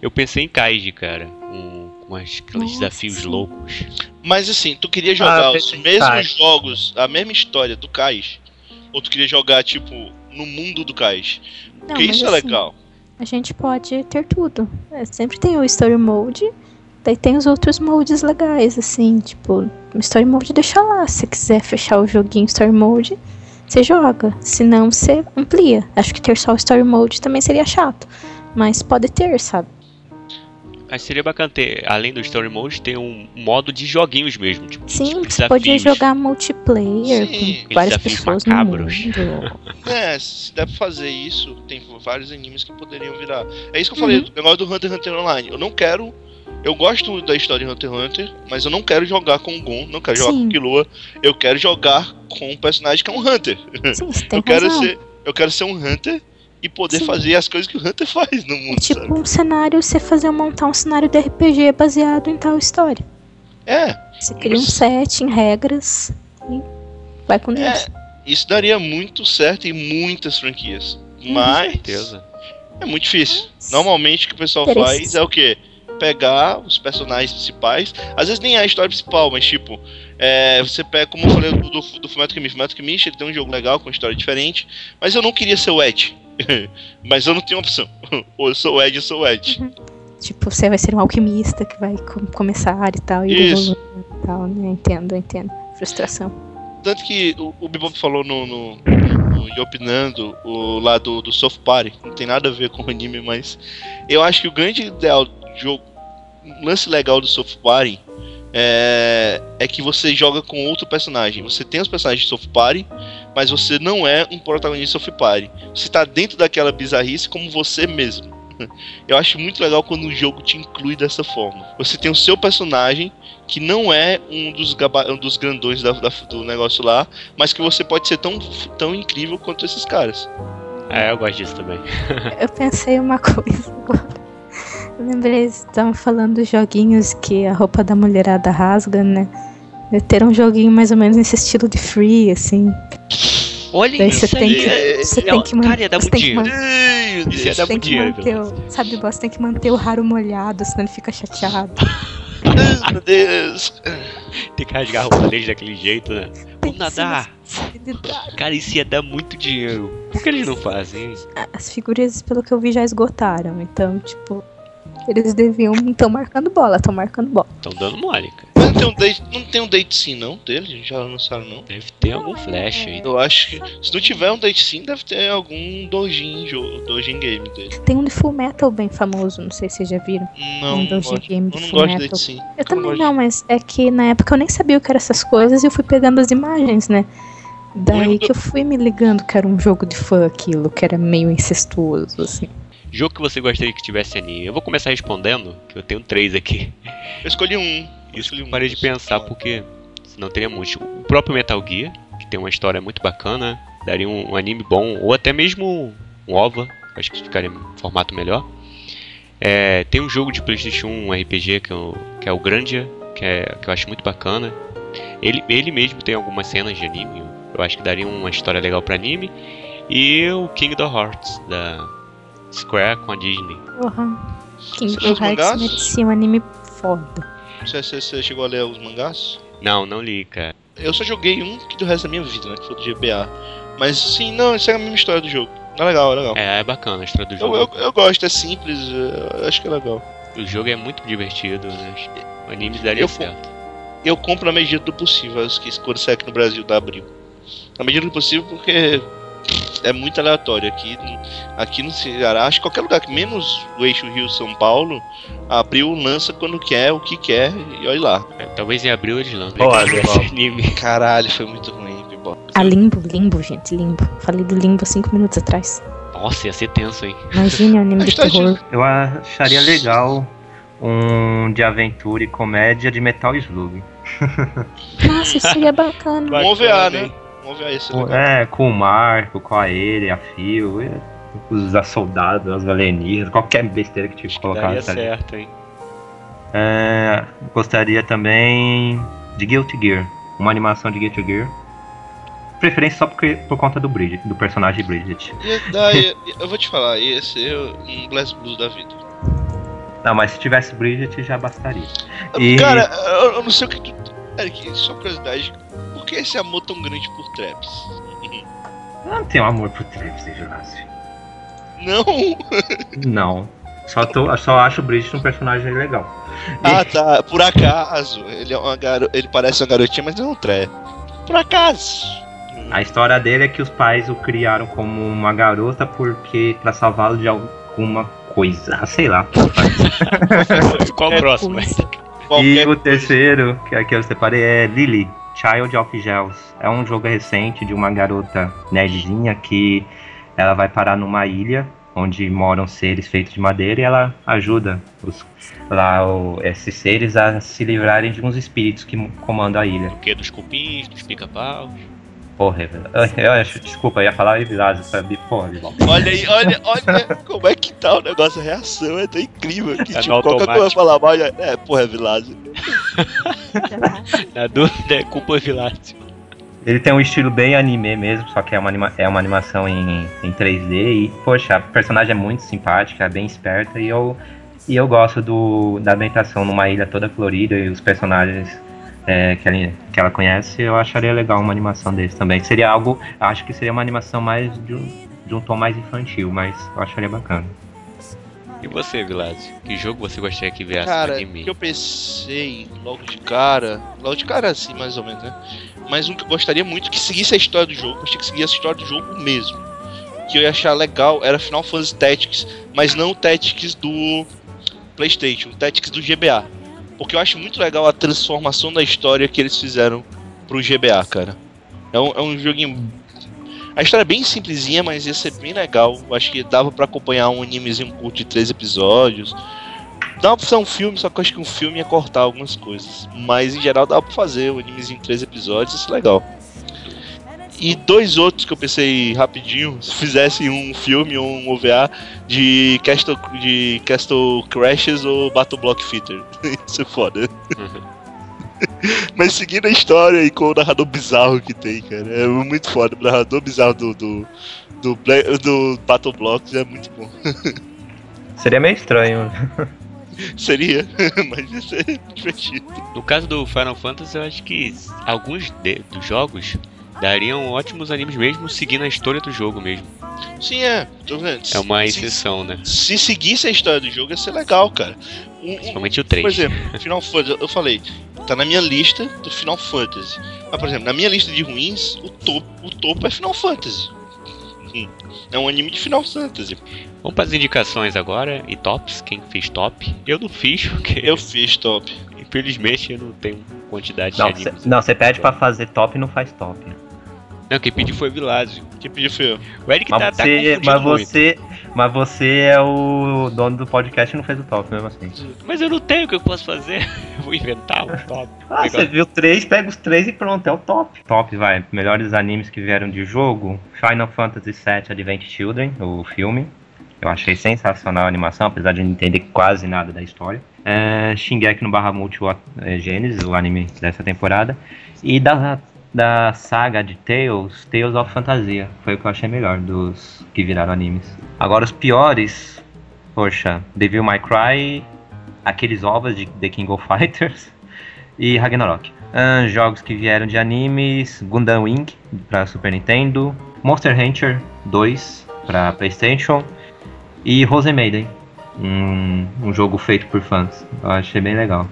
Eu pensei em Kaiji, cara. Um, com aqueles Nossa, desafios loucos. Mas assim, tu queria jogar Ah, os mesmos Kai. jogos, a mesma história do Kais? Ou tu queria jogar, tipo, no mundo do? Não, Porque isso é assim, legal. A gente pode ter tudo. É, sempre tem o Story Mode, daí tem os outros modes legais, assim, tipo, Story Mode deixa lá. Se quiser fechar o joguinho Story Mode, você joga. Se não, você amplia. Acho que ter só o Story Mode também seria chato. Mas pode ter, sabe? Mas seria bacana ter, além do Story Mode, ter um modo de joguinhos mesmo. Tipo, Sim, tipo você podia jogar multiplayer Sim, com várias pessoas macabros. no mundo. *laughs* É, se der pra fazer isso, tem vários animes que poderiam virar. É isso que eu falei, Uhum. o negócio do Hunter x Hunter Online. Eu não quero. Eu gosto da história de Hunter x Hunter, mas eu não quero jogar com o Gon, não quero jogar Sim. com o Killua. Eu quero jogar com um personagem que é um Hunter. Sim, você *laughs* tem eu quero razão. ser. Eu quero ser um Hunter e poder Sim. fazer as coisas que o Hunter *laughs* faz no É mundo, tipo sabe? um cenário, você fazer montar um cenário de RPG baseado em tal história. É, Você cria um Isso. setting, regras e vai com Deus. é. Isso daria muito certo em muitas franquias. Uhum. Mas. certeza. É muito difícil. Normalmente o que o pessoal faz é o quê? Pegar os personagens principais. Às vezes nem é a história principal, mas tipo, é, você pega, como eu falei do, do, do Fumeto Kimichi. Fumeto Kimichi ele tem um jogo legal com uma história diferente. Mas eu não queria ser o Ed. *laughs* mas eu não tenho opção. Ou *laughs* eu sou o Ed, eu sou o Ed. Tipo, você vai ser um alquimista que vai com- começar e tal, e Isso. e tal, né? Entendo, entendo. Frustração. Tanto que o, o Bebop falou no, no, no e opinando o lado do Soft Party. Não tem nada a ver com o anime, mas eu acho que o grande ideal do jogo, um lance legal do Soft Party é, é que você joga com outro personagem. Você tem os personagens de Soft Party, mas você não é um protagonista de Soft Party. Você está dentro daquela bizarrice como você mesmo. *laughs* Eu acho muito legal quando o jogo te inclui dessa forma. Você tem o seu personagem que não é um dos, gaba- um dos grandões da- da- do negócio lá, mas que você pode ser tão, tão incrível quanto esses caras. É, eu gosto disso também. *laughs* Eu pensei uma coisa agora. Eu lembrei, vocês estavam falando dos joguinhos que a roupa da mulherada rasga, né? Eu ter um joguinho mais ou menos nesse estilo de free, assim. Olha Daí isso você tem que, é- você é- tem que, cara, ia dar você muito tem que dinheiro. Isso ia dar muito dinheiro. sabe, boss, tem que manter o raro molhado, senão ele fica chateado. Meu Deus. Tem que rasgar a roupa deles daquele jeito, né? Vamos nadar. Cara, isso ia dar muito dinheiro. Por que eles não fazem? As figuras, pelo que eu vi, já esgotaram. Então, tipo, eles deviam. Estão marcando bola, estão marcando bola. Estão dando mole, cara. Mas não tem um date, não tem um date sim não dele? Já lançaram não? Deve ter algum flash aí. Eu acho que se não tiver um date sim, deve ter algum dojin jogo, dojin game dele. Tem um de Full Metal bem famoso, não sei se vocês já viram. Não, um não doujin gosto, game eu de não Full gosto de Metal. date sim. Eu também gosto não, mas é que na época eu nem sabia o que eram essas coisas e eu fui pegando as imagens, né? Daí que eu fui me ligando que era um jogo de fã aquilo, que era meio incestuoso, assim. Jogo que você gostaria que tivesse anime? Eu vou começar respondendo, que eu tenho três aqui. Eu escolhi um. Eu Isso escolhi eu um. parei de pensar, porque senão teria muitos. O próprio Metal Gear, que tem uma história muito bacana, daria um, um anime bom, ou até mesmo um OVA, acho que ficaria em formato melhor. É, tem um jogo de Playstation 1, um RPG, que é o, que é o Grandia, que, é, que eu acho muito bacana. Ele, ele mesmo tem algumas cenas de anime, eu acho que daria uma história legal pra anime. E o Kingdom Hearts, da Square com a Disney. Kingdom leu os Hearts merecia um anime foda. Você, você, você chegou a ler os mangás? Não, não li, cara. Eu só joguei um que do resto da minha vida, né? Que foi do GBA. Mas sim, não, isso é a mesma história do jogo. É legal, é legal. É, é bacana a história do Eu, jogo. eu, eu gosto, é simples, eu acho que é legal. O jogo é muito divertido, né? O anime daria Eu- certo. Eu compro na medida do possível as que quando sai aqui no Brasil da Abril. Na medida do possível porque é muito aleatório. Aqui, aqui no Ceará, acho que qualquer lugar que menos o eixo Rio São Paulo, abril lança quando quer, o que quer, e olha lá. É, talvez em abril eles Bibop. anime. Caralho, foi muito ruim, Bibop. A Limbo, Limbo, gente, Limbo. Falei do Limbo há cinco minutos atrás. Nossa, ia ser tenso, hein? Imagine o anime *laughs* de tá terror. Eu acharia legal um de aventura e comédia de Metal Slug. *laughs* Nossa, isso seria bacana. Um OVA, né? Esse legal. É, com o Marco, com a ele, a Fio, os soldados, as alienígenas, qualquer besteira que tivesse colocado. Daria ali. certo, hein? É, gostaria também de Guilty Gear, uma animação de Guilty Gear. Preferência só porque, por conta do Bridget, do personagem Bridget. E daí, eu vou te falar, ia ser um Glass Blues da vida. Não, mas se tivesse Bridget já bastaria. E- Cara, eu, eu não sei o que tu. Eric, só curiosidade, por que esse amor tão grande por traps? *laughs* Eu não tenho amor por Travis e Jurassic. Não! *laughs* Não. Só, tô, só acho o Bridget um personagem legal. *laughs* Ah tá, por acaso. Ele, é uma garo... ele parece uma garotinha, mas não é um. Por acaso. A história dele é que os pais o criaram como uma garota porque para salvá-lo de alguma coisa, Ah, sei lá. Qual o próximo? E o terceiro, que aqui eu separei, é Lily, Child of Gels. É um jogo recente de uma garota nerdzinha que ela vai parar numa ilha onde moram seres feitos de madeira e ela ajuda os, lá o- esses seres a se livrarem de uns espíritos que comandam a ilha. O que? Dos cupins, dos pica-paus? Porra, eu, eu acho, desculpa, eu ia falar Evilásio, sabe? Evilásio. Olha aí, olha, olha como é que tá o negócio, a reação é tão incrível que, Tá tipo, qualquer coisa falar mal, já- é, porra, é Vilásio. Na dúvida é culpa Vilácio. Ele tem um estilo bem anime mesmo, só que é uma, anima- é uma animação em, em 3D e, poxa, a personagem é muito simpática, é bem esperta e eu, e eu gosto do, da ambientação numa ilha toda florida e os personagens é, que, ela, que ela conhece, eu acharia legal uma animação desse também. Seria algo, acho que seria uma animação mais de um, de um tom mais infantil, mas eu acharia bacana. E você, Vilácio? Que jogo você gostaria que viesse Cara, no o anime? que eu pensei logo de cara, logo de cara assim, mais ou menos, né? Mas um que eu gostaria muito que seguisse a história do jogo, tinha que seguir a história do jogo mesmo. Que eu ia achar legal era Final Fantasy Tactics, mas não o Tactics do PlayStation, o Tactics do GBA. Porque eu acho muito legal a transformação da história que eles fizeram pro GBA, cara. É um, é um joguinho. A história é bem simplesinha, mas ia ser bem legal. Acho que dava pra acompanhar um animezinho curto de três episódios. Dá pra fazer um filme, só que eu acho que um filme ia cortar algumas coisas. Mas em geral dá pra fazer um animezinho em três episódios, isso é legal. E dois outros que eu pensei rapidinho, se fizesse um filme ou um OVA de Castle, de Castle Crashes ou Battle Block Fitter. *laughs* isso é foda. *laughs* Mas seguindo a história e com o narrador bizarro que tem, cara. É muito foda. O narrador bizarro do, do, do, Bla- do Battle Blocks é muito bom. *laughs* Seria meio estranho. Seria, *laughs* mas ia ser divertido. No caso do Final Fantasy, eu acho que alguns de- dos jogos dariam ótimos animes mesmo seguindo a história do jogo mesmo. Sim, é. Tô vendo. É uma Se- exceção, né? Se seguisse a história do jogo, ia ser legal, cara. Um- Principalmente o 3. por exemplo, Final Fantasy, eu falei, tá na minha lista do Final Fantasy. Mas, por exemplo, na minha lista de ruins, o topo, o topo é Final Fantasy. Hum. É um anime de Final Fantasy. Vamos para as indicações agora e tops. Quem fez top? Eu não fiz, porque Eu fiz top. infelizmente eu não tenho quantidade Não, de cê, animes. não, você pede pra fazer top e não faz top. Não, quem pediu foi o Vilásio. Quem pediu foi eu. O Eric tá, Mas tá você, confundindo mas muito. você, mas você é o dono do podcast e não fez o top mesmo assim. Mas eu não tenho o que eu posso fazer. *laughs* Eu vou inventar um top. Ah, Legal. você viu três, pega os três e pronto, é o top. Top, vai. Melhores animes que vieram de jogo: Final Fantasy VII Advent Children, o filme. Eu achei sensacional a animação, apesar de não entender quase nada da história. É, Shingeki no Bahamut o- é, Gênesis, o anime dessa temporada. E da, da saga de Tales, Tales of Fantasia. Foi o que eu achei melhor dos que viraram animes. Agora os piores, poxa, Devil May Cry, aqueles ovos de The King of Fighters *laughs* e Ragnarok. Ahn, jogos que vieram de animes: Gundam Wing para Super Nintendo, Monster Hunter 2 para PlayStation e Rose Maiden, um, um jogo feito por fãs. Eu achei bem legal.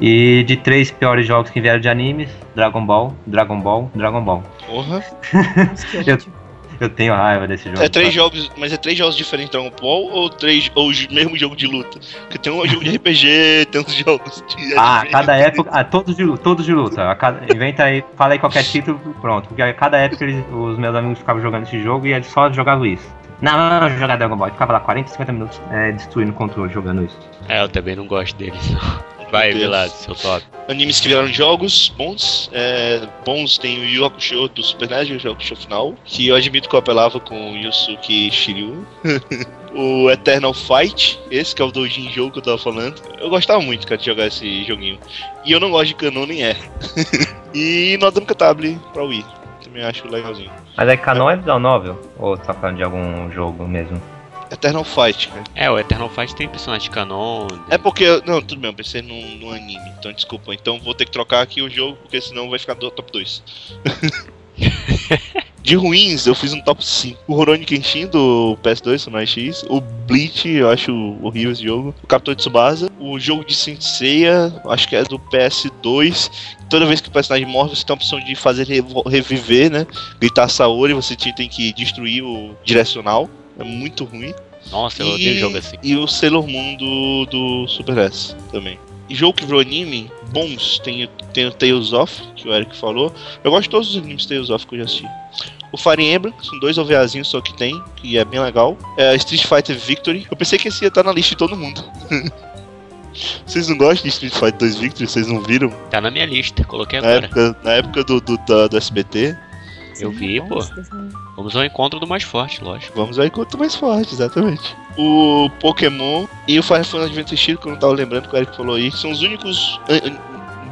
E de três piores jogos que vieram de animes: Dragon Ball, Dragon Ball, Dragon Ball. Porra. *laughs* Eu-. Eu tenho raiva desse jogo. É três jogos, mas é três jogos diferentes Dragon Ball ou três ou o mesmo jogo de luta? Porque tem um jogo de RPG, tem uns jogos de Ah, cada época, ah, todos de todos de luta. A cada, inventa aí, fala aí qualquer título, pronto. Porque a cada época eles, os meus amigos ficavam jogando esse jogo e eles só jogavam isso. Não, não, não, jogar Dragon Ball. Eu ficava lá 40, 50 minutos é, destruindo o controle jogando isso. É, eu também não gosto deles. Vai, Vilado, seu top. Animes que viraram jogos bons. É, bons tem o Yu Hakusho do Super NES, o Yu Hakusho final, que eu admito que eu apelava com o Yusuke Shiryu. *laughs* o Eternal Fight, esse que é o doujin jogo que eu tava falando. Eu gostava muito, cara, de jogar esse joguinho. E eu não gosto de canon nem é. *laughs* e Nodama Table pra Wii. Também acho legalzinho. Mas é canon é visual novel? Ou tá falando de algum jogo mesmo? Eternal Fight, cara. É, o Eternal Fight tem personagem canon. É porque. Não, tudo bem, eu pensei num, num anime, então desculpa. Então vou ter que trocar aqui o jogo, porque senão vai ficar do top 2. *laughs* De ruins, eu fiz um top 5. O Rurouni Kenshin do PS2, Samurai X. O Bleach, eu acho horrível esse jogo. O Capitão Tsubasa. O jogo de Senseiya, acho que é do PS2. Toda vez que o personagem morre, você tem a opção de fazer reviver, né? Gritar Saori, você tem que destruir o direcional. É muito ruim. Nossa, eu odeio jogo assim. E o Sailor Moon do, do Super S também. E jogo que virou anime, bons, tem, tem o Tales of, que o Eric falou. Eu gosto de todos os animes Tales of que eu já assisti. O Fire Emblem, são dois OVAzinhos só que tem, que é bem legal. É Street Fighter Victory. Eu pensei que esse ia estar na lista de todo mundo. *laughs* Vocês não gostam de Street Fighter 2 Victory? Vocês não viram? Tá na minha lista, coloquei na agora. Época, na época do, do, do, do SBT. Eu vi, pô. Vamos ao encontro do mais forte, lógico. Vamos ao encontro do mais forte, exatamente. O Pokémon e o Fire Final Adventure Shield, que eu não tava lembrando que o Eric falou aí, são os únicos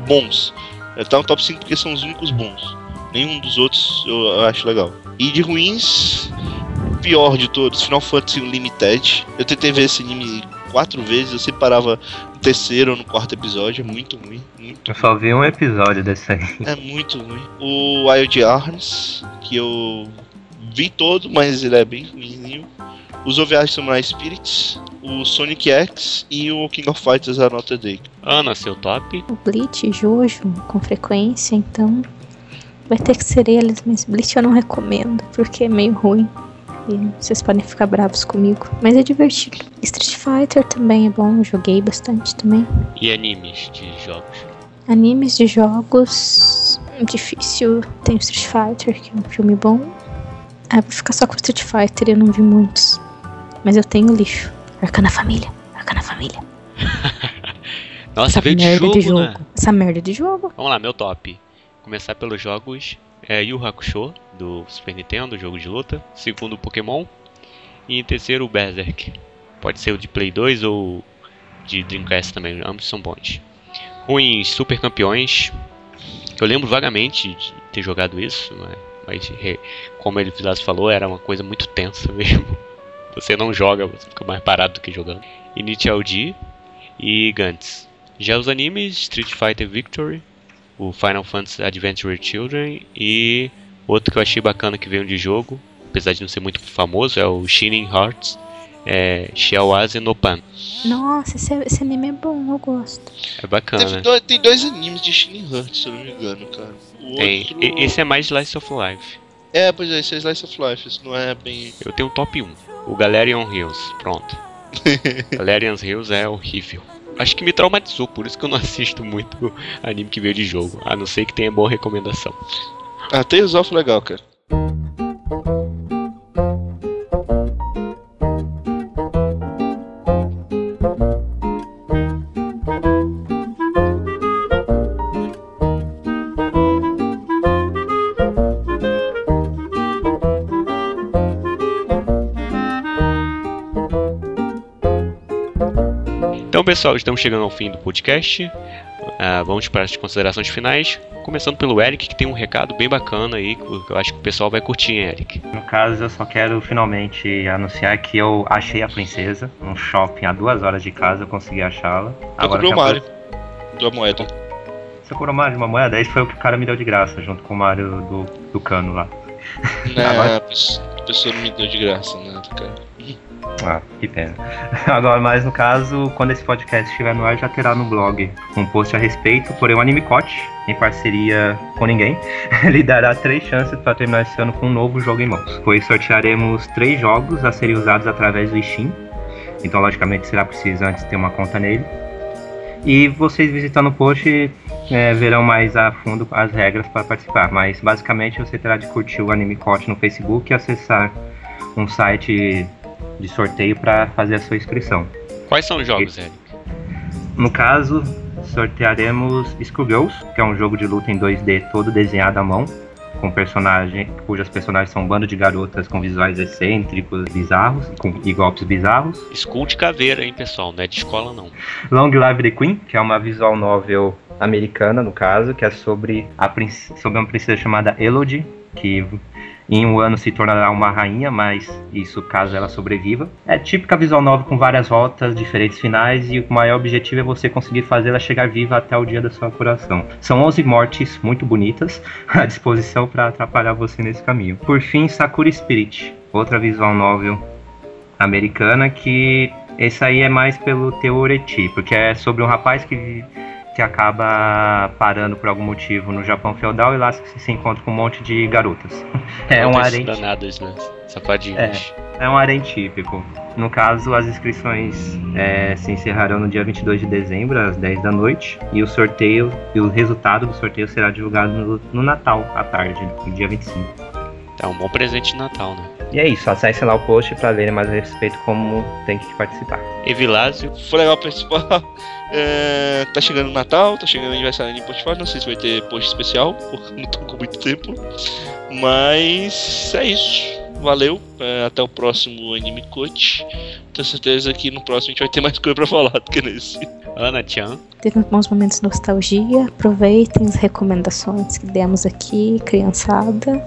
bons. Tá no top 5 porque são os únicos bons. Nenhum dos outros eu acho legal. E de ruins, pior de todos, Final Fantasy Limited. Eu tentei ver esse anime quatro vezes, eu sempre parava no terceiro ou no quarto episódio, é muito ruim. Muito eu só vi um episódio desse aí. É muito ruim. O Wild Arms, que eu vi todo, mas ele é bem ruimzinho. Os OVAs Samurai Spirits, o Sonic X e o King of Fighters Another Day. Ana, seu top? O Bleach, Jojo, com frequência, então vai ter que ser eles, mas Bleach eu não recomendo, porque é meio ruim. E vocês podem ficar bravos comigo, mas é divertido. Street Fighter também é bom, joguei bastante também. E animes de jogos? Animes de jogos. Difícil. Tem Street Fighter, que é um filme bom. Ah, vou ficar só com Street Fighter, eu não vi muitos. Mas eu tenho lixo. Arcana Família. Arcana Família. *laughs* Nossa, Essa veio de jogo, de jogo, né? Essa merda de jogo. Vamos lá, meu top. Começar pelos jogos é Yu Hakusho, do Super Nintendo, jogo de luta. Segundo, Pokémon. E em terceiro, Berserk. Pode ser o de Play 2 ou de Dreamcast também, ambos são bons. Ruins, Super Campeões. Eu lembro vagamente de ter jogado isso, né? mas como ele falou, era uma coisa muito tensa *laughs* mesmo. Você não joga, você fica mais parado do que jogando. Initial D e Gantz. Já os animes, Street Fighter Victory, o Final Fantasy Adventure Children e outro que eu achei bacana que veio de jogo, apesar de não ser muito famoso, é o Shining Hearts é, Shiawase no Pan. Nossa, esse, esse, anime é bom, eu gosto. É bacana. Dois, tem dois animes de Shining Hearts, se eu não me engano, cara. O tem. Outro... Esse é mais Slice of Life. É, pois é, esse é Slice of Life, isso não é bem. Eu tenho o top 1, o Galerion Hills, pronto. *laughs* Galerion Hills é horrível. Acho que me traumatizou, por isso que eu não *laughs* assisto muito anime que veio de jogo, a não ser que tenha boa recomendação. Ah, os off legal, cara. Então, pessoal, estamos chegando ao fim do podcast. Uh, vamos para as considerações finais. Começando pelo Eric, que tem um recado bem bacana aí, que eu acho que o pessoal vai curtir, hein, Eric. No caso, eu só quero finalmente anunciar que eu achei a princesa num shopping a duas horas de casa, eu consegui achá-la. Agora comprou o Mario. Da moeda. Você comprou o Mario de uma moeda? Esse foi o que o cara me deu de graça, junto com o Mario do, do cano lá. Não, *laughs* Agora... a pessoa não me deu de graça, né, cara. Ah, que pena. *laughs* Agora, mas no caso, quando esse podcast estiver no ar, já terá no blog um post a respeito, porém o Animecote, em parceria com ninguém, *laughs* lhe dará três chances para terminar esse ano com um novo jogo em mãos. Pois sortearemos três jogos a serem usados através do Steam, então logicamente será preciso antes ter uma conta nele. E vocês visitando o post é, verão mais a fundo as regras para participar, mas basicamente você terá de curtir o Animecote no Facebook e acessar um site de sorteio para fazer a sua inscrição. Quais são os jogos, Eric? No caso, sortearemos Skullgirls, que é um jogo de luta em 2D todo desenhado à mão, com personagem, cujas personagens são um bando de garotas com visuais excêntricos, bizarros com, e golpes bizarros. Skull de caveira, hein, pessoal? Não é de escola, não. Long Live the Queen, que é uma visual novel americana, no caso, que é sobre, a, sobre uma princesa chamada Elodie, que em um ano se tornará uma rainha, mas isso caso ela sobreviva. É típica visual nova com várias rotas, diferentes finais e o maior objetivo é você conseguir fazê-la chegar viva até o dia da sua curação. São 11 mortes muito bonitas *laughs* à disposição para atrapalhar você nesse caminho. Por fim, Sakura Spirit, outra visual novel americana que esse aí é mais pelo teoreti, porque é sobre um rapaz que que acaba parando por algum motivo no Japão feudal e lá se encontra com um monte de garotas. *laughs* É um harém. danadas, né? Safadinhos. É, é um harém típico. No caso, as inscrições é, se encerrarão no dia 22 de dezembro, às 10 da noite, e o sorteio, e o resultado do sorteio será divulgado no, no Natal, à tarde, no dia 25. É um bom presente de Natal, né? E é isso, acesse lá o post para verem mais a respeito como tem que participar. Evilásio. Foi legal participar. *laughs* É, tá chegando o Natal, tá chegando o aniversário de Spotify, não sei se vai ter post especial, *laughs* porque não tô com muito tempo. Mas é isso. Valeu, é, até o próximo Anime Coach. Tenho certeza que no próximo a gente vai ter mais coisa pra falar do que nesse. Ana Tchan. Teve bons momentos de nostalgia. Aproveitem as recomendações que demos aqui, criançada.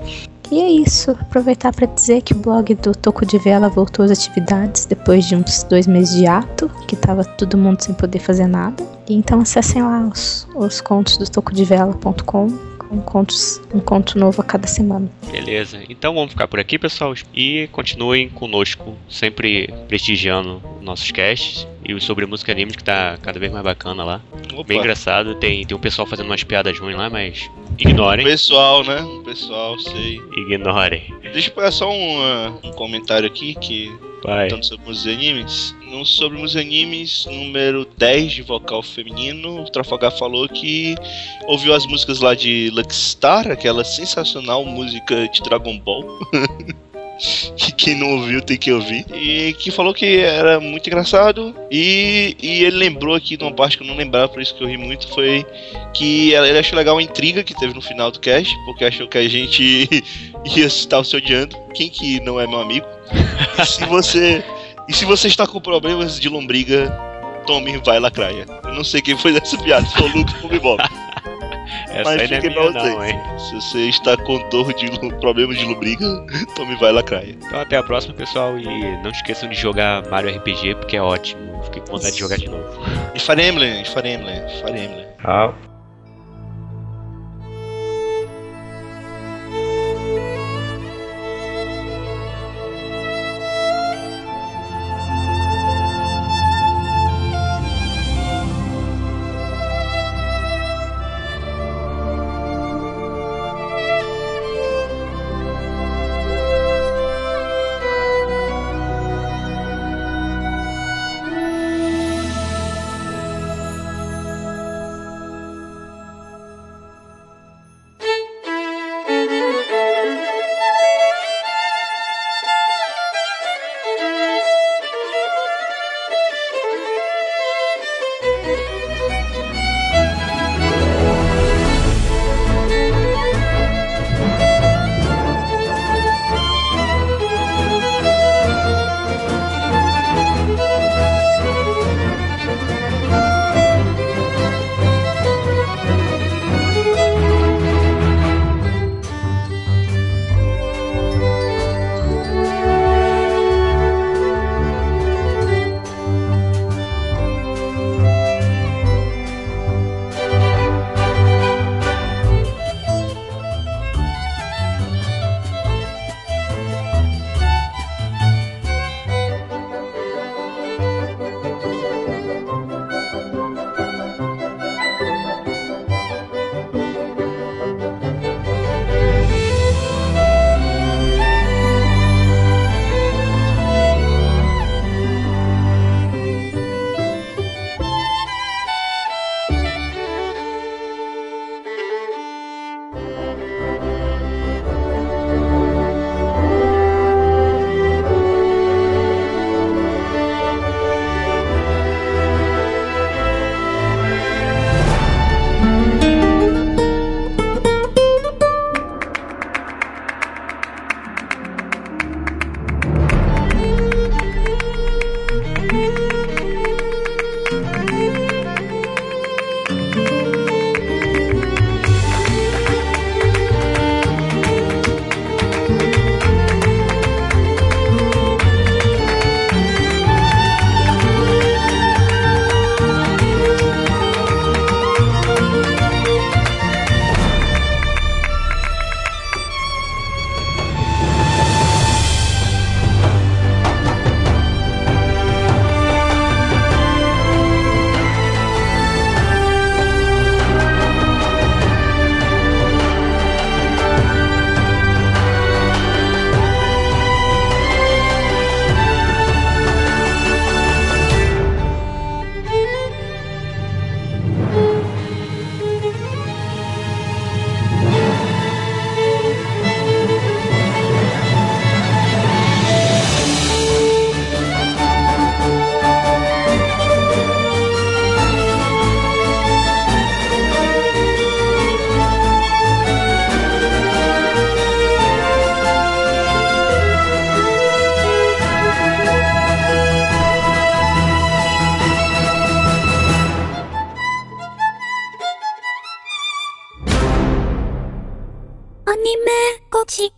E é isso. Aproveitar para dizer que o blog do Toco de Vela voltou às atividades depois de uns dois meses de ato, que tava todo mundo sem poder fazer nada. E então acessem lá os, os contos do tocodevela.com com contos, um conto novo a cada semana. Beleza. Então vamos ficar por aqui, pessoal. E continuem conosco, sempre prestigiando nossos casts e sobre música anime que tá cada vez mais bacana lá. Opa. Bem engraçado. Tem, tem um pessoal fazendo umas piadas ruins lá, mas ignorem. O pessoal, né? O pessoal, sei. Ignorem. Deixa eu pegar só um, uh, um comentário aqui que Vai. Tanto sobre os animes. No, sobre os animes, número 10 de vocal feminino, o Trafalgar falou que ouviu as músicas lá de Luckstar, aquela sensacional música de Dragon Ball. *laughs* que *laughs* quem não ouviu tem que ouvir. E que falou que era muito engraçado. E, e ele lembrou aqui de uma parte que eu não lembrava, por isso que eu ri muito, foi que ele achou legal a intriga que teve no final do cast, porque achou que a gente *laughs* ia estar se odiando. Quem que não é meu amigo? E se você. E se você está com problemas de lombriga, tome vai lacraia. Eu não sei quem foi dessa piada, se foi o Lucas ou o Bob. Essa Mas aí não é minha não, hein? Se você está com dor de problemas de lombriga, *laughs* tome vai lacraia. Então até a próxima, pessoal, e não esqueçam de jogar Mario RPG, porque é ótimo. Fiquei com vontade de jogar de novo. E Fire Emblem, Fire Emblem, Fire Emblem. Ah.